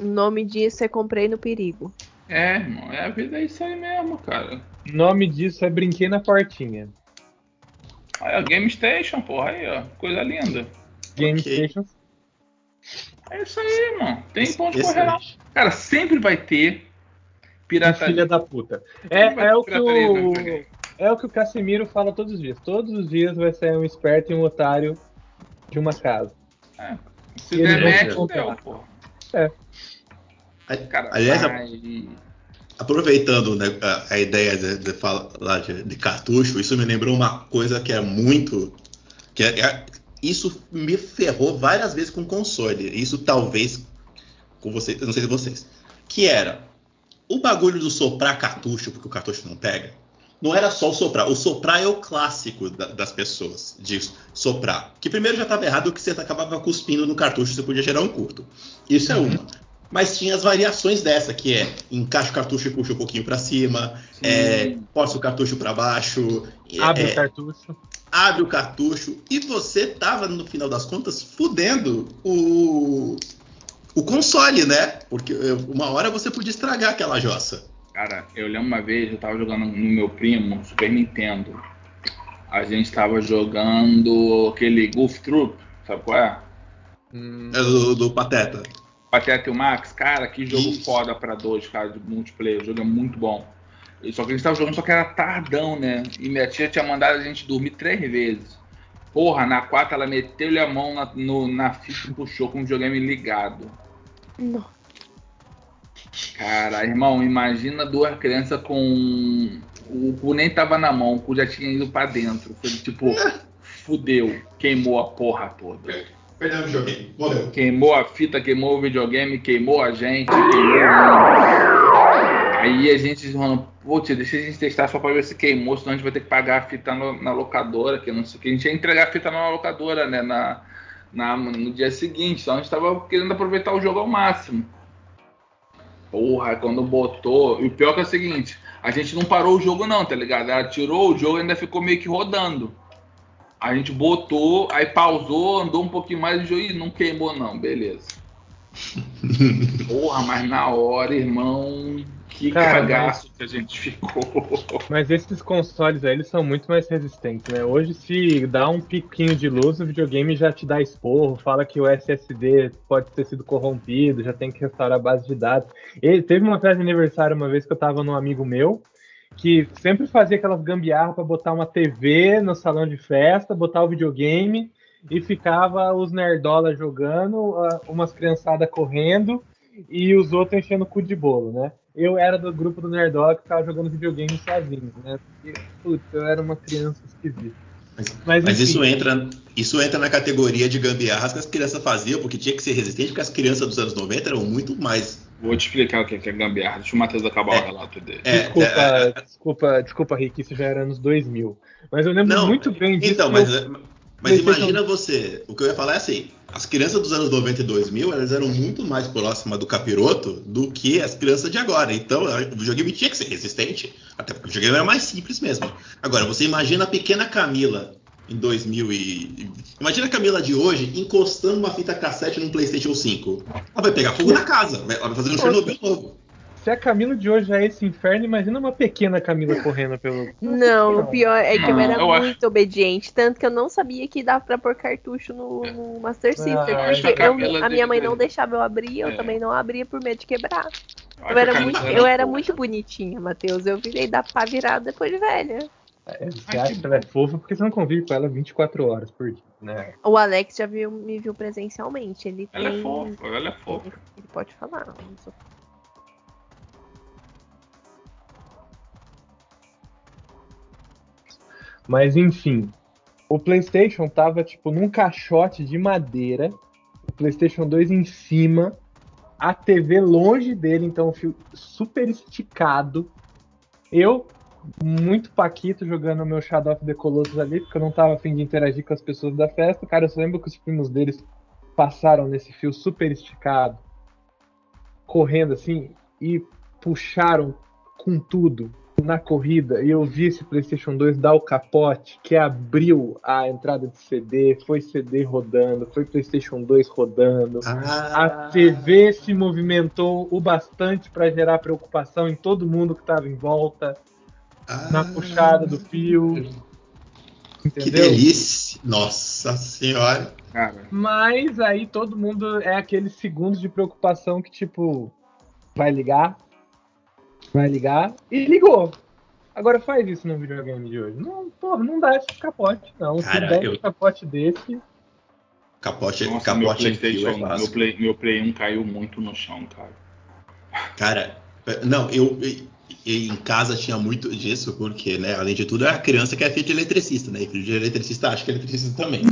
O nome disso é Comprei no Perigo. É, irmão, é a vida é isso aí mesmo, cara. O nome disso é Brinquei na Portinha. Aí, ó, Game Station, porra, aí, ó. Coisa linda. Game Ok. Station. É isso aí, irmão. Tem ponto de correr Excelente. não. Cara, sempre vai ter pirataria. Filha da puta. É, é o que o, é o que o Casimiro fala todos os dias. Todos os dias vai sair um esperto e um otário de uma casa. Se Eles der match, deu, porra. A- Cara, Aliás, vai- Aproveitando né, a, a ideia de, de falar de, de cartucho, isso me lembrou uma coisa que é muito. que é- é- Isso me ferrou várias vezes com console. Isso talvez com vocês, não sei se vocês. Que era o bagulho do soprar cartucho, porque o cartucho não pega. Não era só o soprar. O soprar é o clássico da- das pessoas, de soprar. Que primeiro já estava errado que você acabava cuspindo no cartucho, você podia gerar um curto. Isso é uma. Mas tinha as variações dessa, que é encaixa o cartucho e puxa um pouquinho para cima, é, força o cartucho para baixo, é, Abre é, o cartucho. abre o cartucho e você tava, no final das contas, fudendo o, o console, né? Porque eh, uma hora você podia estragar aquela jossa. Cara, eu lembro uma vez, eu tava jogando no meu primo, Super Nintendo. A gente tava jogando aquele Goof Troop, sabe qual é? É Do, do Pateta. Pateta e o Max, cara, que jogo Isso. foda pra dois, cara, de multiplayer. O jogo é muito bom. Só que a gente tava jogando, só que era tardão, né? E minha tia tinha mandado a gente dormir três vezes. Porra, na quarta ela meteu-lhe a mão na, no- na fita e puxou com o videogame ligado. Não. Cara, irmão, imagina duas crianças com. O cu nem tava na mão, o cu já tinha ido pra dentro. Foi tipo, fudeu, queimou a porra toda. O videogame. Morreu. Queimou a fita, queimou o videogame, queimou a gente. Aí a gente falando, putz, deixa a gente testar só pra ver se queimou, senão a gente vai ter que pagar a fita no- na locadora, que não sei o que. A gente ia entregar a fita na locadora, né? Na, na- no dia seguinte. Então a gente tava querendo aproveitar o jogo ao máximo. Porra, quando botou. E o pior que é o seguinte, a gente não parou o jogo, não, tá ligado? Ela tirou o jogo e ainda ficou meio que rodando. A gente botou, aí pausou, andou um pouquinho mais e não queimou, não, beleza. Porra, mas na hora, irmão, que Cara, cagaço que a gente ficou. Mas esses consoles aí, eles são muito mais resistentes, né? Hoje, se dá um piquinho de luz, o videogame já te dá esporro, fala que o SSD pode ter sido corrompido, já tem que restaurar a base de dados. Ele teve uma festa de aniversário uma vez que eu tava num amigo meu, que sempre fazia aquelas gambiarras pra botar uma TV no salão de festa, botar o videogame e ficava os nerdola jogando, umas criançadas correndo e os outros enchendo o cu de bolo, né? Eu era do grupo do nerdola que ficava jogando videogame sozinho, né? Porque, putz, eu era uma criança esquisita. Mas, Mas, mas isso entra, isso entra na categoria de gambiarras que as crianças faziam, porque tinha que ser resistente, porque as crianças dos anos 90 eram muito mais. Vou te explicar o que é gambiarra. Deixa o Matheus acabar É. o relato dele. É, Desculpa, é, é, desculpa, desculpa, Rick, isso já era anos 2000. Mas eu lembro Não, muito bem disso. Então, mas, eu- mas imagina você. O que eu ia falar é assim: as crianças dos anos 90 e 2000 elas eram muito mais próximas do capiroto do que as crianças de agora. Então, o videogame tinha que ser resistente, até porque o videogame era mais simples mesmo. Agora, você imagina a pequena Camila em 2000 e. Imagina a Camila de hoje encostando uma fita cassete num PlayStation 5. Ela vai pegar fogo na casa, vai- ela vai fazer um Chernobyl novo. Se a Camila de hoje é esse inferno, imagina uma pequena Camila correndo pelo. Não, o pior é que eu era eu acho- muito obediente, tanto que eu não sabia que dava pra pôr cartucho no, no Master System. Ah, acho porque que a eu- a minha mãe não deixava eu abrir, eu É. também não abria por medo de quebrar. Acho Eu era, muito, era eu era muito bonitinha, Matheus. Eu virei da pá virada depois de velha. É, Você Ai, acha que ela é fofa porque você não convive com ela 24 horas por dia, né? O Alex já viu, me viu presencialmente. Ele Ela tem. é fofa, ela é fofa. Ele, ele pode falar. sou- Mas enfim, o PlayStation tava tipo num caixote de madeira, o PlayStation 2 em cima, a TV longe dele, então o fio super esticado. Eu, muito paquito, jogando meu Shadow of the Colossus ali, porque eu não tava afim de interagir com as pessoas da festa. Cara, eu só lembro que os primos deles passaram nesse fio super esticado, correndo assim, e puxaram com tudo na corrida e eu vi esse PlayStation 2 dar o capote que abriu a entrada de CD, foi CD rodando, foi PlayStation 2 rodando. Ah, A TV se movimentou o bastante para gerar preocupação em todo mundo que estava em volta, ah, na puxada do fio, Que entendeu? delícia! Nossa senhora! Cara, Mas aí todo mundo é aqueles segundos de preocupação que tipo vai ligar, vai ligar e ligou. Agora faz isso no videogame de hoje. Não, porra, não dá esse capote, não. Cara, Se der eu- um capote desse, Capote, nossa, meu capote fio é PlayStation, meu clássico. Play, meu Play 1 caiu muito no chão, cara. Cara, não, eu- em casa tinha muito disso, porque, né, além de tudo, a criança que é filha de eletricista, né? E filho de eletricista acha que é eletricista também.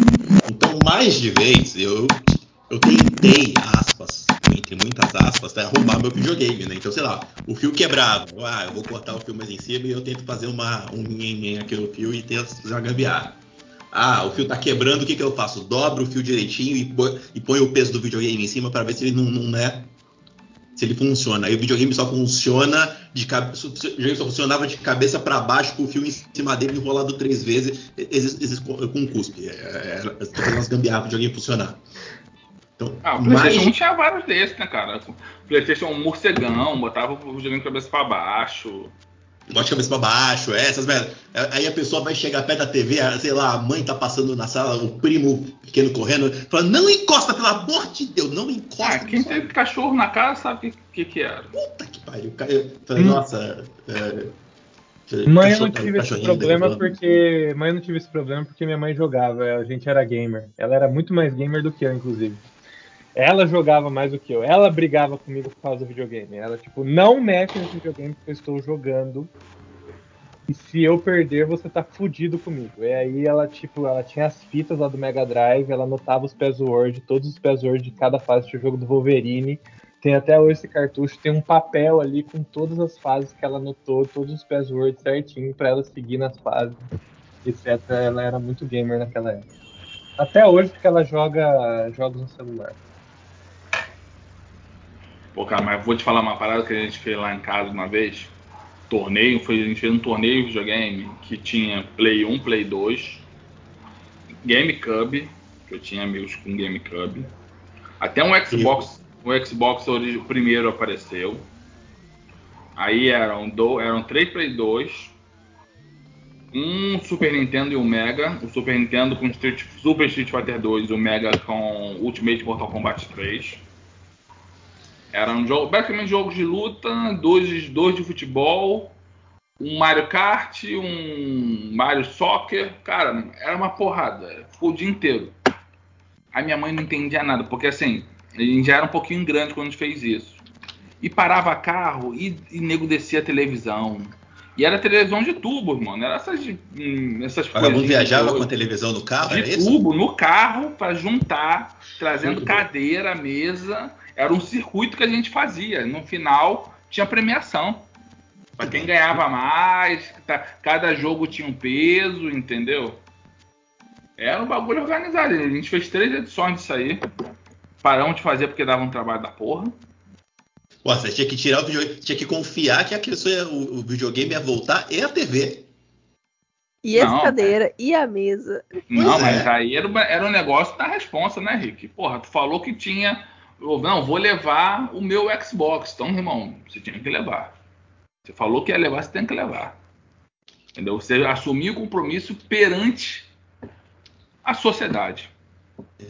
Então, mais de vez, eu, eu tentei, aspas, entre muitas aspas, né, arrumar meu videogame, né? Então, sei lá, o fio quebrava. Ah, eu vou cortar o fio mais em cima e eu tento fazer uma, um nhenhen aqui no fio e tento fazer uma gambiarra. Ah, o fio tá quebrando, o que, que eu faço? Dobro o fio direitinho e, e ponho o peso do videogame em cima para ver se ele não, não é se ele funciona. Aí o videogame só funciona de cabeça, o só funcionava de cabeça para baixo com o fio em cima dele enrolado três vezes, esses, esses com cuspe. É, é, é, fazendo umas gambiarras pro videogame funcionar. Então, Ah, o PlayStation 1 mais, tinha vários desses, né, cara? PlayStation 1 morcegão, botava o videogame de cabeça pra baixo. Bote de cabeça para baixo, é, essas merda. Aí a pessoa vai chegar perto da TV, a- sei lá, a mãe tá passando na sala, o primo pequeno correndo, fala, não encosta, pelo amor de Deus, não encosta. Ah, quem pessoal." teve cachorro na casa sabe o que, que, que era. Puta que pariu. Eu falei, Hum. nossa. É, Mãe eu não tive esse problema derrubando. porque. Mãe eu não tive esse problema porque minha mãe jogava, a gente era gamer. Ela era muito mais gamer do que eu, inclusive. Ela jogava mais do que eu. Ela brigava comigo por causa do videogame. Ela, tipo, não mexe nesse videogame que eu estou jogando. E se eu perder, você tá fudido comigo. E aí ela, tipo, ela tinha as fitas lá do Mega Drive, ela anotava os passwords, todos os passwords de cada fase do jogo do Wolverine. Tem até hoje esse cartucho, tem um papel ali com todas as fases que ela anotou, todos os passwords certinho pra ela seguir nas fases, etc. Ela era muito gamer naquela época. Até hoje porque ela joga jogos no celular. Pô, cara, mas vou te falar uma parada que a gente fez lá em casa uma vez. Torneio, foi, a gente fez um torneio de videogame que tinha Play 1, Play 2, GameCube, que eu tinha amigos com GameCube. Até um Xbox, o Xbox origi- primeiro apareceu. Aí eram, do, eram três Play 2, um Super Nintendo e um Mega. O Super Nintendo com Street, Super Street Fighter 2 e o Mega com Ultimate Mortal Kombat 3. Eram jogo, basicamente jogos de luta, dois, dois de futebol, um Mario Kart, um Mario Soccer. Cara, era uma porrada. Ficou o dia inteiro. A minha mãe não entendia nada, porque assim, a gente já era um pouquinho grande quando a gente fez isso. E parava carro e, e nego descia a televisão. E era televisão de tubo. Não era essas, hum, essas O vagabundo viajava com a televisão no carro, de era isso? tubo no carro para juntar, trazendo Muito bom. cadeira, mesa. Era um circuito que a gente fazia. No final tinha premiação. Para quem ganhava mais, tá- cada jogo tinha um peso, entendeu? Era um bagulho organizado. A gente fez três edições disso aí. Paramos de fazer porque dava um trabalho da porra. Pô, você tinha que tirar o videogame, tinha que confiar que a pessoa o, o videogame ia voltar e a TV. E Não, cadeiras, e a mesa. Não, é. mas aí era, era um negócio da responsa, né, Rick? Porra, tu falou que tinha Eu, não, vou levar o meu Xbox. Então, irmão, você tinha que levar. Você falou que ia levar, você tem que levar. Entendeu? Você assumiu o compromisso perante a sociedade.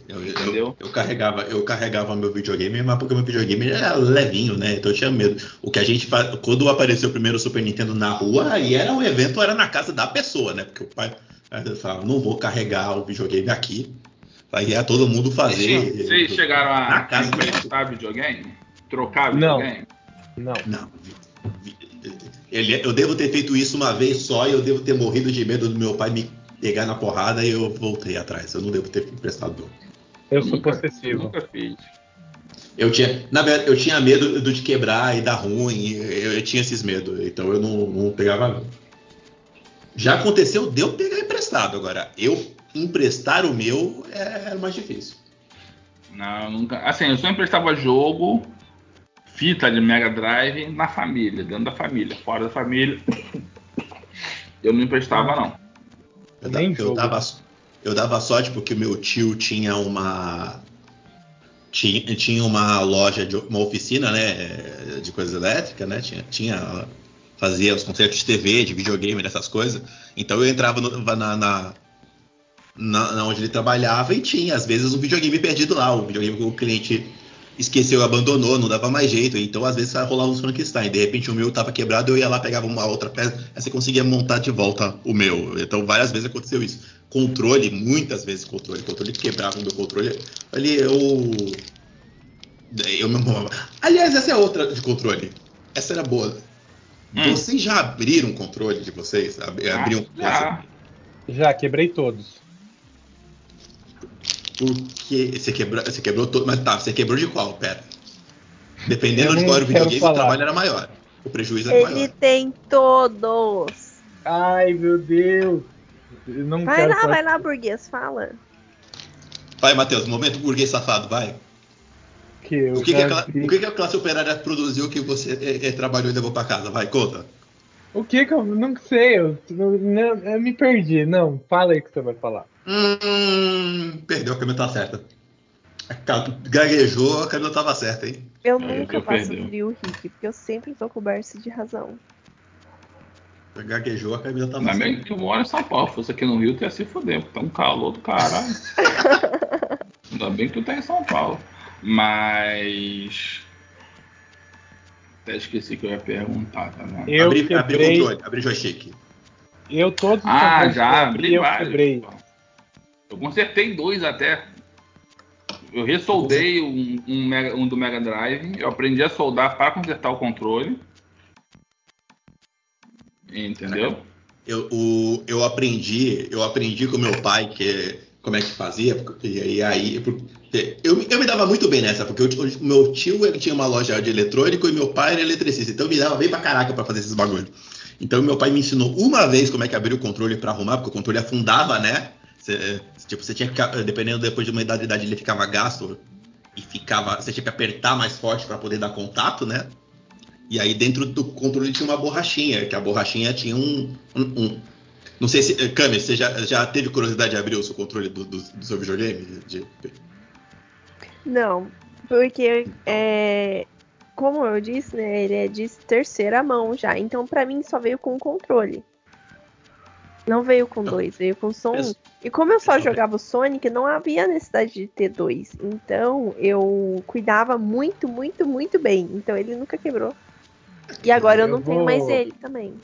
Eu, eu, eu, carregava, eu carregava meu videogame, mas porque meu videogame era levinho, né? Então eu tinha medo. O que a gente faz. Quando apareceu o primeiro Super Nintendo na rua, aí era o evento, era na casa da pessoa, né? Porque o pai falava, não vou carregar o videogame aqui. Aí ia todo mundo fazer. Vocês chegaram a na casa emprestar videogame? Trocar videogame? Não. Não. Ele, eu devo ter feito isso uma vez só e eu devo ter morrido de medo do meu pai me pegar na porrada e eu voltei atrás. Eu não devo ter emprestado. Eu sou nunca, possessivo. Nunca fiz. Eu tinha, na verdade, eu tinha medo de quebrar e dar ruim. Eu, eu tinha esses medos, então eu não, não pegava. Já aconteceu de eu pegar emprestado. Agora, eu emprestar o meu é, era mais difícil. Não, nunca. Assim, eu só emprestava jogo, fita de Mega Drive na família, dentro da família. Fora da família, eu não emprestava, não. Eu, Nem eu, dava, eu dava sorte porque o meu tio tinha uma. Tinha, tinha uma loja, de, uma oficina, né? De coisas elétricas, né? Tinha, tinha fazia os concertos de TV, de videogame, dessas coisas. Então eu entrava no, na, na, na, onde ele trabalhava e tinha, às vezes, um videogame perdido lá, o videogame que o cliente esqueceu, abandonou, não dava mais jeito. Então, às vezes, rolava uns Frankenstein. De repente, o meu estava quebrado, eu ia lá, pegava uma outra peça, aí você conseguia montar de volta o meu. Então, várias vezes aconteceu isso. Controle, muitas vezes controle. Controle quebrava o meu controle. Ali, eu. Eu mesmo. Aliás, essa é outra de controle. Essa era boa. Hum. Vocês já abriram controle de vocês? Abriram. Já, já quebrei todos. Porque você quebrou, você quebrou todo. Mas tá, você quebrou de qual? Pera. Dependendo de qual era o videogame, falar. o trabalho era maior. O prejuízo era Ele maior. Ele tem todos. Ai, meu Deus. não vai lá, vai lá, burguês, fala. Vai, Matheus, momento burguês safado, vai. Que o, que, que, a, o que, que, a, classe operária produziu que você é, é, trabalhou e levou para casa? Vai, conta. O que que eu não sei? Eu, eu, eu, me perdi. Não, fala aí o que você vai falar. Hum, perdeu, a Camila tá certa. Gaguejou, a Camila tava certa, hein? Eu nunca faço frio, Rick, porque eu sempre tô coberto de razão. Gaguejou, a Camila tava certa. Ainda bem que eu moro em São Paulo. Se fosse aqui no Rio, tu ia se fuder, porque tá um calor do caralho. Ainda bem que tu tá em São Paulo. Mas. Até esqueci que eu ia perguntar, tá vendo? Eu abri, quebrei... abri abri joystick. Eu todos Ah, já, abri vários. Quebrei. Eu consertei dois até. Eu ressoldei um, um, Mega, um, do Mega Drive. Eu aprendi a soldar para consertar o controle. Entendeu? Eu, o, eu aprendi, eu aprendi com meu pai que como é que fazia e aí eu, eu me dava muito bem nessa porque o meu tio ele tinha uma loja de eletrônico e meu pai era eletricista, então eu me dava bem pra caraca para fazer esses bagulhos. Então meu pai me ensinou uma vez como é que abrir o controle para arrumar, porque o controle afundava, né? Você, tipo, você tinha que, dependendo depois de uma idade, idade ele ficava gasto e ficava, você tinha que apertar mais forte para poder dar contato, né? E aí dentro do controle tinha uma borrachinha, que a borrachinha tinha um, um, um não sei se, Kami, você já, já teve curiosidade de abrir o seu controle do, do, do seu videogame? De... Não, porque é, como eu disse, né, ele é de terceira mão já, então para mim só veio com o controle. Não veio com dois, veio com só um. E como eu só jogava o Sonic, não havia necessidade de ter dois. Então eu cuidava muito, muito, muito bem. Então ele nunca quebrou. E agora eu, eu não vou... tenho mais ele também.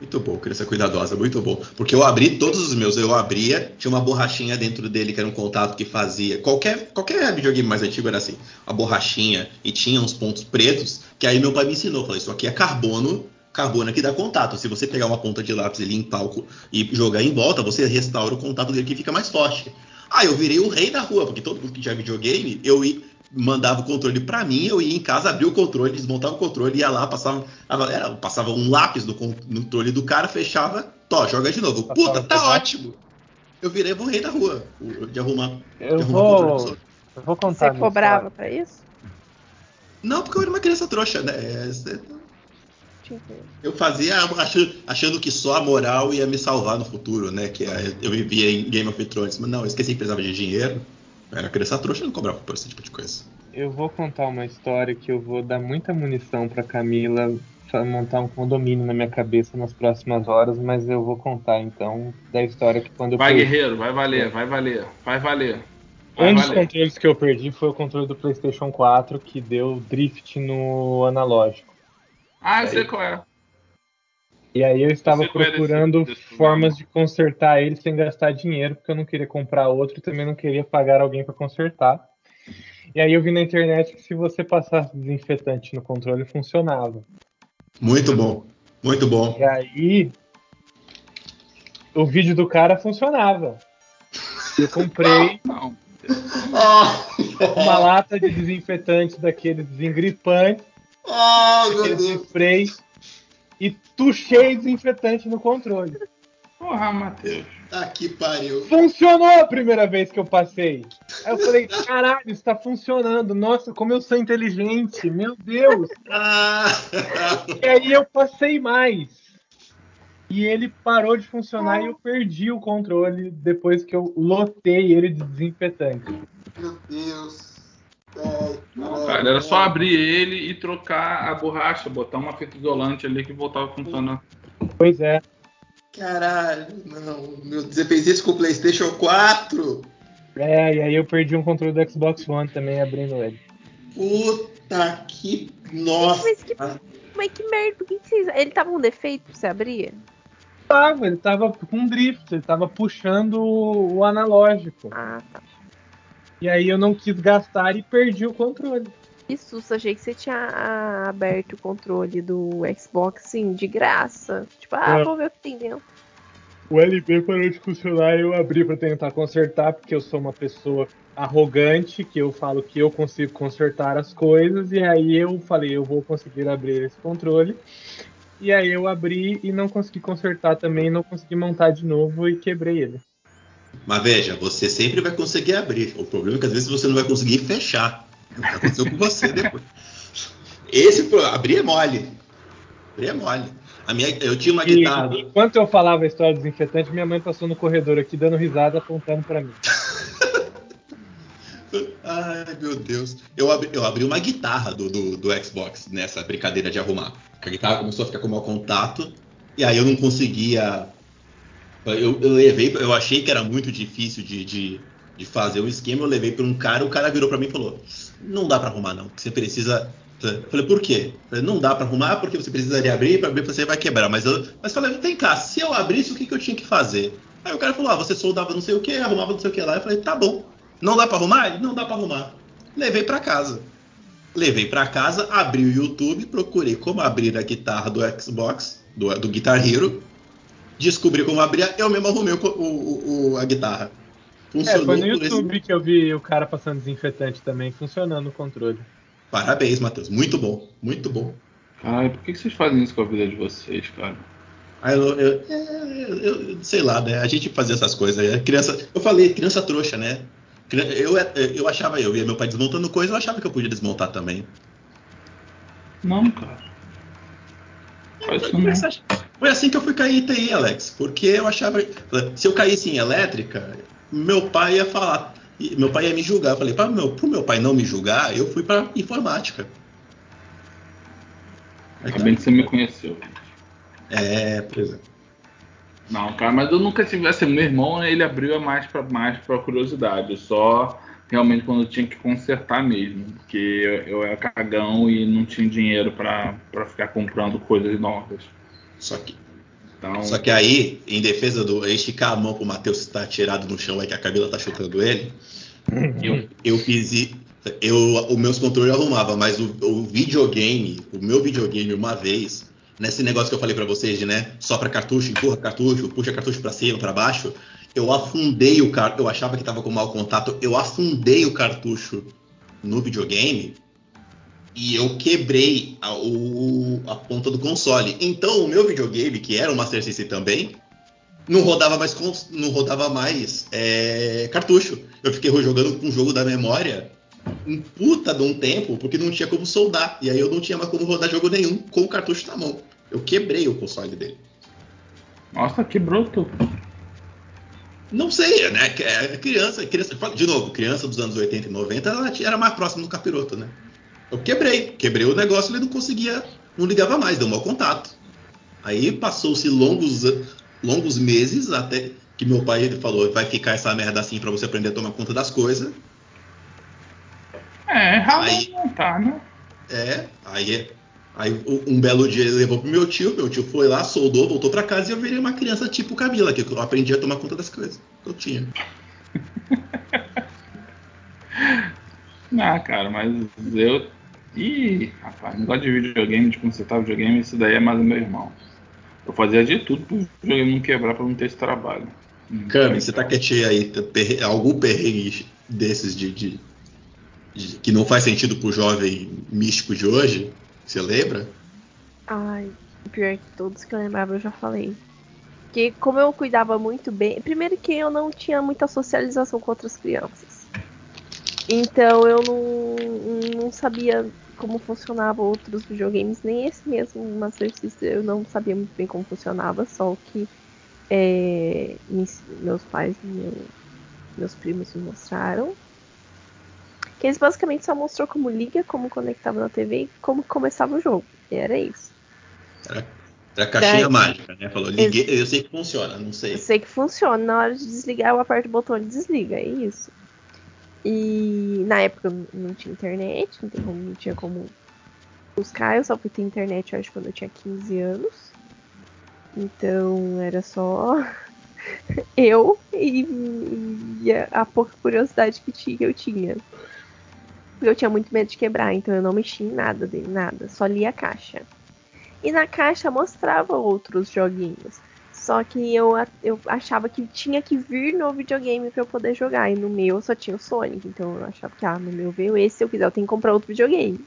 Muito bom, queria ser cuidadosa, muito bom. Porque eu abri todos os meus, eu abria, tinha uma borrachinha dentro dele que era um contato que fazia. Qualquer, qualquer videogame mais antigo era assim, a borrachinha e tinha uns pontos pretos, que aí meu pai me ensinou. Falei, isso aqui é carbono carbono que dá contato. Se você pegar uma ponta de lápis e limpar o, e jogar em volta, você restaura o contato dele que fica mais forte. Ah, eu virei o rei da rua, porque todo mundo que tinha videogame, eu ia, mandava o controle para mim, eu ia em casa, abria o controle, desmontava o controle, ia lá, passava, era, passava um lápis no controle do cara, fechava, tó, joga de novo. Puta, tá ótimo! Eu virei o rei da rua, de arrumar. Eu de arrumar vou, eu vou contar. Você cobrava para isso? Não, porque eu era uma criança trouxa, né? É, eu fazia achando, achando, que só a moral ia me salvar no futuro, né? Que eu vivia em Game of Thrones. Mas não, eu esqueci que precisava de dinheiro. Eu era criança trouxa, não cobrava por esse tipo de coisa. eu vou contar uma história que eu vou dar muita munição pra Camila montar um condomínio na minha cabeça nas próximas horas, mas eu vou contar então da história que quando eu Vai, perdi. guerreiro, vai valer, vai valer, vai valer. Vai Um dos valer. controles que eu perdi foi o controle do PlayStation 4 que deu drift no analógico. Ah, eu sei qual é. E aí eu estava é desse- procurando desse problema. formas de consertar ele sem gastar dinheiro, porque eu não queria comprar outro e também não queria pagar alguém para consertar. E aí eu vi na internet que se você passasse desinfetante no controle funcionava. Muito bom. Muito bom. E aí o vídeo do cara funcionava. Eu comprei uma lata de desinfetante daqueles desengripantes, ah, meu Deus. spray, e tuchei desinfetante no controle. Porra, Matheus. Tá que pariu. Funcionou a primeira vez que eu passei. Aí eu falei, caralho, isso tá funcionando. Nossa, como eu sou inteligente, meu Deus. Ah, E aí eu passei mais. E ele parou de funcionar e eu perdi o controle depois que eu lotei ele de desinfetante. meu Deus. Não, cara, era só abrir ele e trocar a borracha, botar uma fita isolante ali que voltava a funcionar. Pois é. Caralho, não. Meu, você fez isso com o PlayStation 4? É, e aí eu perdi um controle do Xbox One também abrindo ele. Puta que. Nossa. Mas que, mas que merda, por que, que vocês. Ele tava com defeito pra você abrir? Tava, ele tava com drift, ele tava puxando o o analógico. Ah, tá. E aí eu não quis gastar e perdi o controle. Que susto, achei que você tinha ah, aberto o controle do Xbox, sim, de graça. Tipo, ah, É. vou ver o que tem dentro. O LB parou de funcionar e eu abri pra tentar consertar, porque eu sou uma pessoa arrogante, que eu falo que eu consigo consertar as coisas, e aí eu falei, eu vou conseguir abrir esse controle. E aí eu abri e não consegui consertar também, não consegui montar de novo e quebrei ele. Mas veja, você sempre vai conseguir abrir. O problema é que às vezes você não vai conseguir fechar. É o que aconteceu com você depois. Esse abrir é mole. Abrir é mole. A minha, eu tinha uma E guitarra. enquanto eu falava a história do desinfetante, minha mãe passou no corredor aqui dando risada, apontando pra mim. Ai, meu Deus. Eu abri, eu abri uma guitarra do, do, do Xbox nessa brincadeira de arrumar. A guitarra começou a ficar com mau contato. E aí eu não conseguia. Eu, eu levei. Eu achei que era muito difícil de, de, de fazer o esquema. Eu levei para um cara. O cara virou para mim e falou: Não dá para arrumar, não. Você precisa. Eu falei, por quê? Falei, não dá para arrumar porque você precisaria abrir, para abrir você vai quebrar. Mas eu mas falei, vem cá, se eu abrisse, o que, que eu tinha que fazer? Aí o cara falou, ah, você soldava não sei o que, arrumava não sei o que lá. Eu falei, tá bom. Não dá para arrumar? Não dá para arrumar. Levei para casa. Levei para casa, abri o YouTube, procurei como abrir a guitarra do Xbox, do, do Guitar Hero. Descobri como abrir, eu mesmo arrumei o, o- o- a guitarra. É, Funcionou foi no por esse- YouTube que eu vi o cara passando desinfetante também, funcionando o controle. Parabéns, Matheus. Muito bom, muito bom. Caralho, por que vocês fazem isso com a vida de vocês, cara? Aí eu, eu- eu- eu- sei lá, né? A gente fazia essas coisas. né? Criança, eu falei, criança trouxa, né? Eu, eu achava, eu via meu pai desmontando coisa, eu achava que eu podia desmontar também. Não, cara. Faz isso não. Foi assim que eu fui cair em TI, Alex. Porque eu achava. Se eu caísse em elétrica, meu pai ia falar. Meu pai ia me julgar. Eu falei, para meu, pro meu pai não me julgar, eu fui pra informática. Tá. Ainda bem que você me conheceu. É, pois é. Não, cara, mas eu nunca tive. Assim, meu irmão, ele abriu mais pra, mais pra curiosidade. Eu só realmente quando eu tinha que consertar mesmo. Porque eu, eu era cagão e não tinha dinheiro pra ficar comprando coisas novas. Só que, Então, só que aí, em defesa do. Eu esticar a mão pro Matheus estar tirado no chão aí que a Camila tá chutando ele. Eu, eu fiz. Eu, os meus controles eu arrumava, mas o, o videogame, o meu videogame, uma vez, nesse negócio que eu falei pra vocês de, né? Sopra cartucho, empurra cartucho, puxa cartucho pra cima, pra baixo. Eu afundei o cartucho. Eu achava que tava com mau contato. Eu afundei o cartucho no videogame e eu quebrei a, o- a ponta do console. Então o meu videogame, que era um Master System também, não rodava mais, não rodava mais é, cartucho. Eu fiquei jogando com um jogo da memória um puta de um tempo, porque não tinha como soldar. E aí eu não tinha mais como rodar jogo nenhum com o cartucho na mão. Eu quebrei o console dele. nossa, quebrou tudo. Não sei, né? É criança, criança, de novo, criança dos anos 80 e 90, ela era mais próxima do capiroto, né? Eu quebrei, quebrei o negócio, ele não conseguia, não ligava mais, deu mau contato. Aí passou-se longos, longos meses até que meu pai ele falou, vai ficar essa merda assim para você aprender a tomar conta das coisas. É, aí não tá, né? É, aí, aí um belo dia ele levou pro meu tio, meu tio foi lá, soldou, voltou para casa e eu virei uma criança tipo Camila, que eu aprendi a tomar conta das coisas que eu tinha. ah, cara, mas eu. Ih, rapaz, negócio de videogame, de consertar videogame, isso daí é mais o meu irmão. Eu fazia de tudo pro videogame não quebrar pra não ter esse trabalho. Cami, você tá quietinho aí, tá algum perrengue desses de, de, de, que não faz sentido pro jovem místico de hoje? Você lembra? Ai, pior que todos que eu lembrava eu já falei. Porque como eu cuidava muito bem. Primeiro que eu não tinha muita socialização com outras crianças. Então eu não, não sabia como funcionava outros videogames, nem esse mesmo Master System eu não sabia muito bem como funcionava, só o que é, meus pais e meu, meus primos me mostraram. Que eles basicamente só mostrou como liga, como conectava na TV e como começava o jogo. E era isso. Era, era caixinha Daí, mágica, né? Falou, liguei, eu sei que funciona, não sei. Eu sei que funciona. Na hora de desligar, eu aperto o botão de desliga, é isso. E na época não tinha internet, não, não tinha como buscar. Eu só fui ter internet, eu acho, quando eu tinha 15 anos. Então era só eu e, e, a pouca curiosidade que tinha, eu tinha. Eu tinha muito medo de quebrar, então eu não mexia em nada dele, nada. Só lia a caixa. E na caixa mostrava outros joguinhos. Só que eu, eu achava que tinha que vir no videogame para eu poder jogar. E no meu só tinha o Sonic. Então eu achava que, ah, no meu veio esse, se eu quiser eu tenho que comprar outro videogame.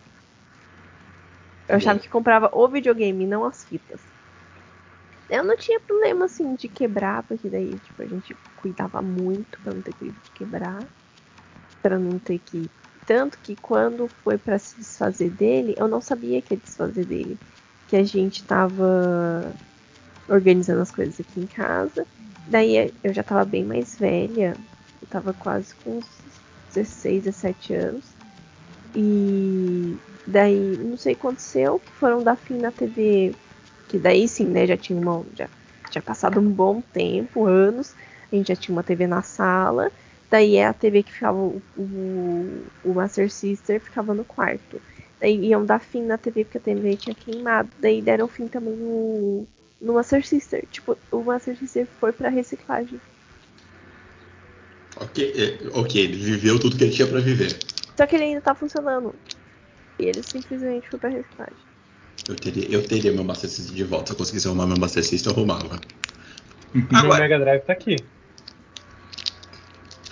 Eu achava que comprava o videogame, não as fitas. Eu não tinha problema, assim, de quebrar, porque daí, tipo, a gente cuidava muito pra não ter perigo de quebrar. Pra não ter que. Tanto que quando foi para se desfazer dele, eu não sabia que ia desfazer dele. Que a gente tava organizando as coisas aqui em casa. Daí eu já tava bem mais velha. Eu tava quase com uns 16, 17 anos. E daí, não sei o que aconteceu, que foram dar fim na TV que daí sim, né, já tinha uma. Já tinha passado um bom tempo, anos. A gente já tinha uma TV na sala. Daí é a TV que ficava. O, o, o Master Sister ficava no quarto. Daí iam dar fim na TV porque a TV tinha queimado. Daí deram fim também no, no Master Sister. Tipo, o Master Sister foi pra reciclagem. Ok, é, ok, ele viveu tudo que ele tinha para viver. Só que ele ainda tá funcionando. E ele simplesmente foi pra reciclagem. Eu teria, eu teria meu Master System de volta. Se eu conseguisse arrumar meu Master System, eu arrumava. Agora, meu Mega Drive tá aqui.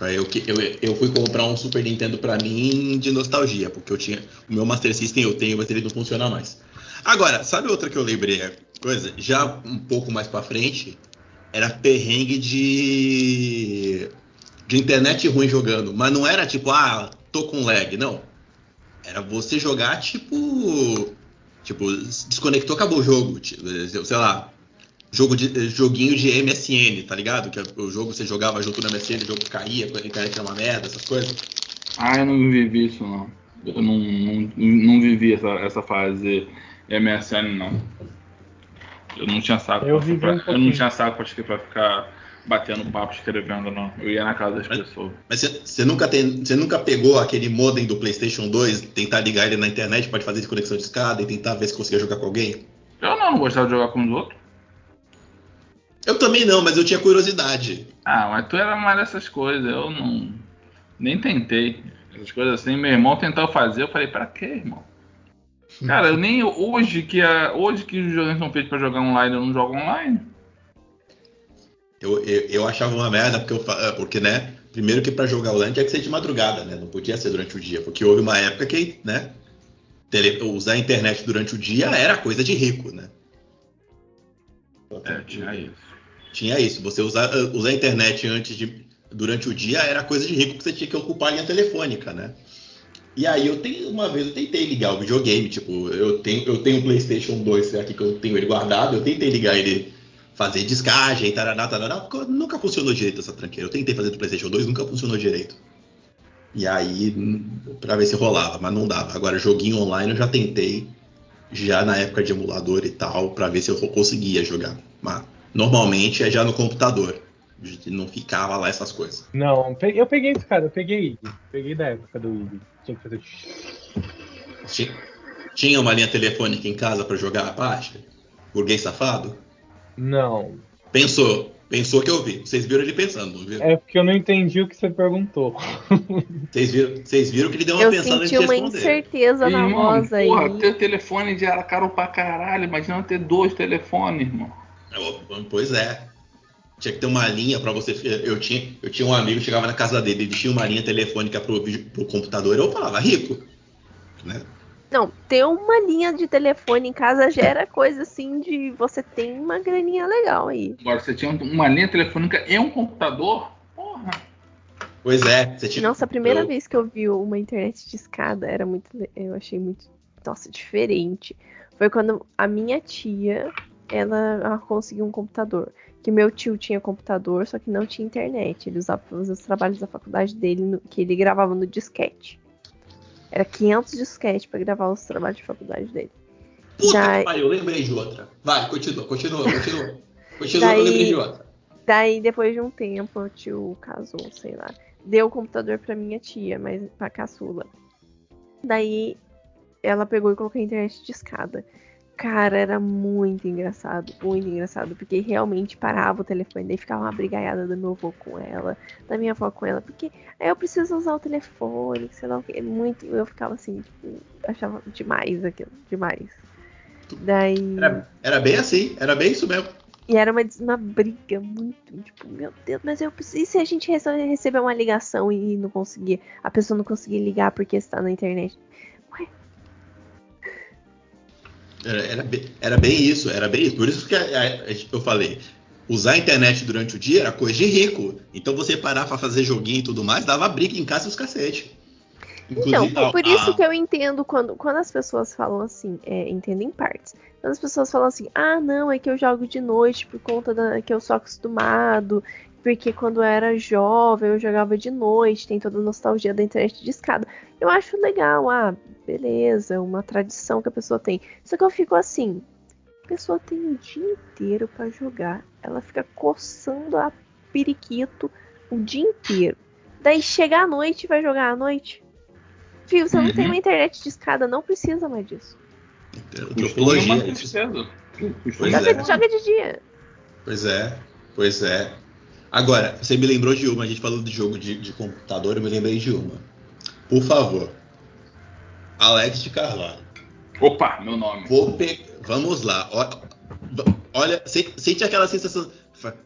Eu, eu, eu fui comprar um Super Nintendo pra mim de nostalgia, porque eu tinha. O meu Master System eu tenho, mas ele não funciona mais. Agora, sabe outra que eu lembrei? Coisa, já um pouco mais pra frente, era perrengue de. de internet ruim jogando. Mas não era tipo, ah, tô com lag, não. Era você jogar tipo Tipo, desconectou, acabou o jogo. Tipo, sei lá, jogo de, joguinho de MSN, tá ligado? Que o jogo você jogava junto no MSN, o jogo caía, a internet era uma merda, essas coisas. Ah, eu não vivi isso não. Eu não, não, não vivi essa, essa fase MSN não. Eu não tinha saco. Eu, pra, um eu não tinha saco pra, pra ficar batendo papo, escrevendo, não. Eu ia na casa das mas, pessoas. Mas você nunca, tem, você nunca pegou aquele modem do PlayStation 2, tentar ligar ele na internet, pode fazer conexão de escada e tentar ver se conseguia jogar com alguém? Eu não, não gostava de jogar com os outros. Eu também não, mas eu tinha curiosidade. Ah, mas tu era mais dessas coisas, eu não. Nem tentei. Essas coisas assim, meu irmão tentou fazer, eu falei, pra quê, irmão? Cara, eu nem hoje que a, hoje que os jogos são feitos para jogar online, eu não jogo online. Eu, eu, eu, achava uma merda, porque, eu, ah, porque né? Primeiro que para jogar online tinha que ser de madrugada, né? Não podia ser durante o dia, porque houve uma época que, né? Tele, usar a internet durante o dia era coisa de rico, né? É, tinha isso. Tinha isso. Você usar, usar a internet antes de. Durante o dia era coisa de rico, porque você tinha que ocupar a linha telefônica, né? E aí eu tenho uma vez eu tentei ligar o videogame, tipo, eu tenho eu tenho um PlayStation 2 aqui que eu tenho ele guardado, eu tentei ligar ele fazer descagem, tarará, tarará. Nunca funcionou direito essa tranqueira. Eu tentei fazer do PlayStation 2, nunca funcionou direito. E aí, pra ver se rolava, mas não dava. Agora, joguinho online eu já tentei, já na época de emulador e tal, pra ver se eu conseguia jogar. Mas normalmente é já no computador. Não ficava lá essas coisas. Não, eu peguei esse cara, eu peguei. Peguei da época do IG. Tinha que fazer. Tinha uma linha telefônica em casa para jogar a parte? Burguês safado? Não. Pensou. Pensou que eu vi. Vocês viram ele pensando, não viram? É porque eu não entendi o que você perguntou. Vocês viram, vocês viram que ele deu uma eu pensada senti uma incerteza na irmão, voz aí. Porra, ter telefone já era caro pra caralho. Imagina ter dois telefones, irmão. Pois é. Tinha que ter uma linha para você. Eu tinha, eu tinha um amigo, chegava na casa dele, ele tinha uma linha telefônica pro, pro computador. Eu falava, rico. Né? Não, ter uma linha de telefone em casa já era coisa assim de você tem uma graninha legal aí. Agora, você tinha uma linha telefônica e um computador? Porra. Pois é. Você tinha... Nossa, a primeira eu... vez que eu vi uma internet de escada era muito. Eu achei muito. Nossa, diferente. Foi quando a minha tia ela, ela conseguiu um computador. Que meu tio tinha computador, só que não tinha internet. Ele usava para fazer os trabalhos da faculdade dele, no, que ele gravava no disquete. Era 500 disquete para gravar os trabalhos de faculdade dele. Puta daí... que pariu, eu lembrei de outra. Vai, continua, continua, continua. Continua, daí, eu lembrei de outra. Daí, depois de um tempo, o tio casou, sei lá. Deu o computador pra minha tia, mas pra caçula. Daí, ela pegou e colocou a internet de escada. Cara, era muito engraçado, muito engraçado, porque realmente parava o telefone, daí ficava uma brigaiada do meu avô com ela, da minha avó com ela, porque aí eu preciso usar o telefone, sei lá o que, muito, eu ficava assim, tipo, achava demais aquilo, demais. Daí... Era, era bem assim, era bem isso mesmo. E era uma, uma briga muito, tipo, meu Deus, mas eu preciso. E se a gente receber uma ligação e não conseguir, a pessoa não conseguir ligar porque está na internet? Ué, era, era, bem, era, bem isso, era bem isso. Por isso que a, a, a, eu falei, usar a internet durante o dia era coisa de rico. Então você parar para fazer joguinho e tudo mais, dava briga em casa e os cacete. Inclusive, então, por isso que eu entendo quando, quando as pessoas falam assim, é, entendo em partes. Quando as pessoas falam assim, ah, não, é que eu jogo de noite por conta da que eu sou acostumado, porque quando eu era jovem eu jogava de noite, tem toda a nostalgia da internet de escada. Eu acho legal, ah, beleza, uma tradição que a pessoa tem. Só que eu fico assim, a pessoa tem o dia inteiro para jogar, ela fica coçando a periquito o dia inteiro. Daí chega à noite e vai jogar à noite. Filho, você uhum. não tem uhum. uma internet de escada, não precisa mais disso. Antropologia. Pois é. joga de dia. Pois é, pois é. Agora, você me lembrou de uma, a gente falou de jogo de, de computador, eu me lembrei de uma. Por favor, Alex de Carvalho. Opa, meu nome. Pe... Vamos lá. Olha, sente aquela sensação.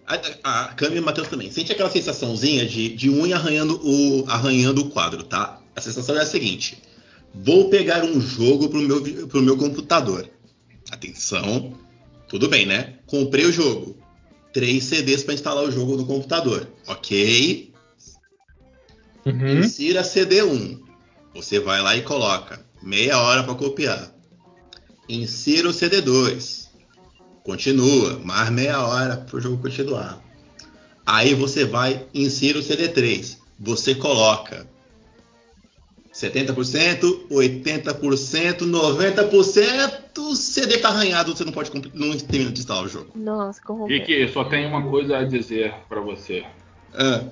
A, a Cami e o Matheus também. Sente aquela sensaçãozinha de, de unha arranhando o, arranhando o quadro, tá? A sensação é a seguinte: vou pegar um jogo pro meu, pro meu computador. Atenção. Tudo bem, né? Comprei o jogo. Três CDs para instalar o jogo no computador. Ok. Uhum. Insira CD 1. Você vai lá e coloca meia hora para copiar. Insira o CD2. Continua, mais meia hora para o jogo continuar. Aí você vai insira o CD3. Você coloca 70%, 80%, 90%, o CD tá arranhado, você não pode não termina de instalar o jogo. Nossa, corrompeu. E que só tem uma coisa a dizer para você. Ah.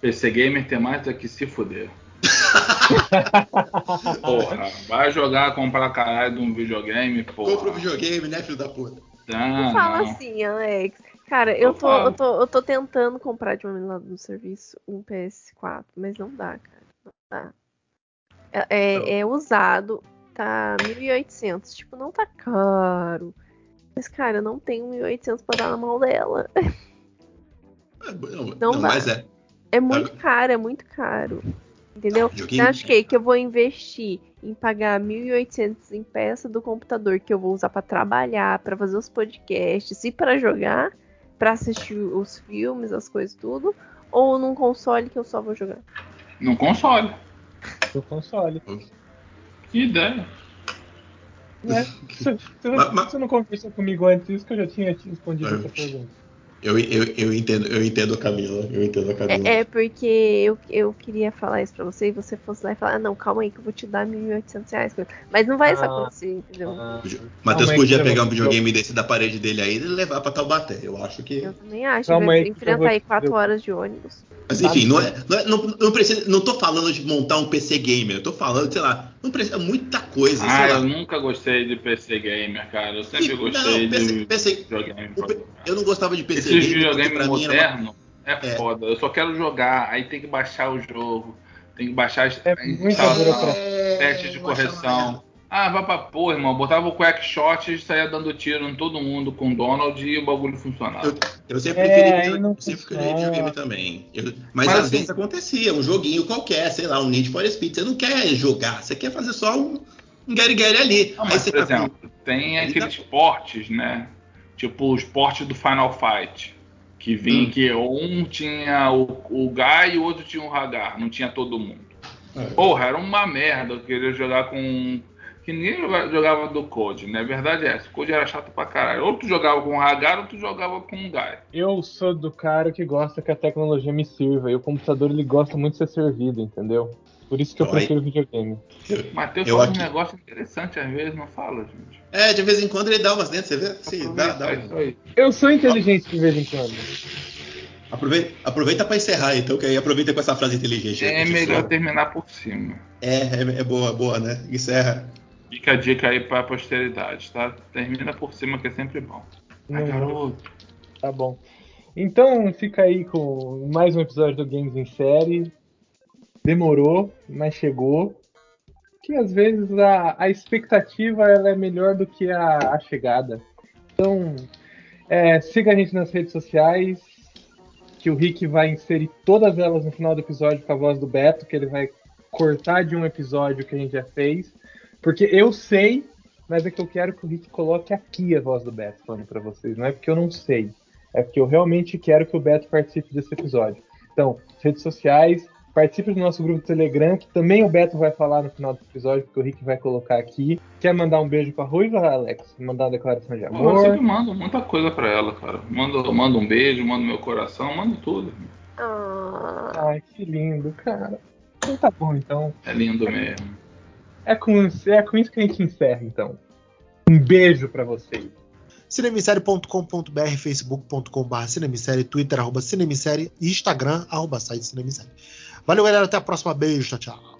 PC Gamer tem mais do que se fuder. porra, vai jogar, comprar caralho de um videogame, porra. Compra um videogame, né, filho da puta? não fala assim, Alex. Cara, eu tô, eu, tô, eu tô tentando comprar de uma lá no serviço um PS4, mas não dá, cara. Não dá. É, é, é usado, tá 1.800. Tipo, não tá caro. Mas, cara, eu não tenho 1.800 pra dar na mão dela. É, não, não, não mas é. É muito caro, é muito caro. Entendeu? Acha que, que eu vou investir em pagar 1.800 em peça do computador que eu vou usar para trabalhar, para fazer os podcasts e para jogar, para assistir os filmes, as coisas tudo, ou num console que eu só vou jogar? Num console. No console. Que ideia. É, você, você, não, mas, você não conversou comigo antes disso que eu já tinha te respondido essa pergunta. Eu, eu, eu, entendo, eu entendo a Camila. Eu entendo a Camila. É, é, porque eu, eu queria falar isso pra você e você fosse lá e falar, ah, não, calma aí que eu vou te dar 1.800 reais. Mas não vai ah, acontecer, entendeu? Ah, Matheus podia pegar um videogame desse da parede dele aí e levar pra Taubaté. Eu acho que. Eu também acho. Calma vai enfrentar aí 4 horas de ônibus. Mas enfim, não, é, não, é, não, não, precisa, não tô falando de montar um PC gamer, eu tô falando, sei lá, não precisa muita coisa. Ah, eu nunca gostei de PC gamer, cara. Eu sempre gostei PC, de PC, videogame. Eu não gostava de PC Esse gamer. videogame moderno uma... é, é foda. Eu só quero jogar, aí tem que baixar o jogo, tem que baixar é, instalação, teste de correção. Ah, vai pra porra, irmão. Botava o quack shot e saía dando tiro em todo mundo com o Donald e o bagulho funcionava. Eu, eu sempre é, queria, sempre queria videogame também. Eu, mas, mas, às assim, vezes acontecia, um joguinho qualquer, sei lá, um Need for Speed. Você não quer jogar, você quer fazer só um, um Gary Gary ali. Não, mas, por tá exemplo, com... tem aqueles tá... portes, né? Tipo os portes do Final Fight. Que vinha hum. que um tinha o, o Guy e o outro tinha o Hagar, não tinha todo mundo. É. Porra, era uma merda. Eu queria jogar com que ninguém jogava do Code, né? A verdade é essa. O Code era chato pra caralho. Ou tu jogava com o Hagar ou tu jogava com o Guy. Eu sou do cara que gosta que a tecnologia me sirva. E o computador ele gosta muito de ser servido, entendeu? Por isso que eu Oi. prefiro videogame. Matheus fala aqui... um negócio interessante às vezes, não fala, gente. É, de vez em quando ele dá umas dentro, você vê? Sim, dá, dá. Um... Eu sou inteligente de vez em quando. Aproveita, aproveita para encerrar, então, que aí aproveita com essa frase inteligente. É melhor terminar por cima. É, é, é boa, boa, né? Encerra. Fica a dica aí pra posteridade, tá? Termina por cima que é sempre bom. Ai, garoto. Tá bom. Então fica aí com mais um episódio do Games em Série. Demorou, mas chegou. Que às vezes a, a expectativa ela é melhor do que a, a chegada. Então, é, siga a gente nas redes sociais. Que o Rick vai inserir todas elas no final do episódio com a voz do Beto, que ele vai cortar de um episódio que a gente já fez. Porque eu sei, mas é que eu quero que o Rick coloque aqui a voz do Beto falando para vocês. Não é porque eu não sei. É porque eu realmente quero que o Beto participe desse episódio. Então, redes sociais, participe do nosso grupo do Telegram, que também o Beto vai falar no final do episódio, porque o Rick vai colocar aqui. Quer mandar um beijo pra Ruiva, Alex? Mandar uma declaração de amor? Eu sempre mando muita coisa pra ela, cara. Mando, mando um beijo, mando meu coração, mando tudo. Ai, que lindo, cara. Então tá bom, então. É lindo mesmo. É com, é com isso que a gente encerra, então. Um beijo para vocês. Cinemissérie.com.br, facebook.com.br cinemissérie, twitter, arroba cinemissérie e instagram, arroba site cinemissérie. Valeu, galera. Até a próxima. Beijo. Tchau, tchau.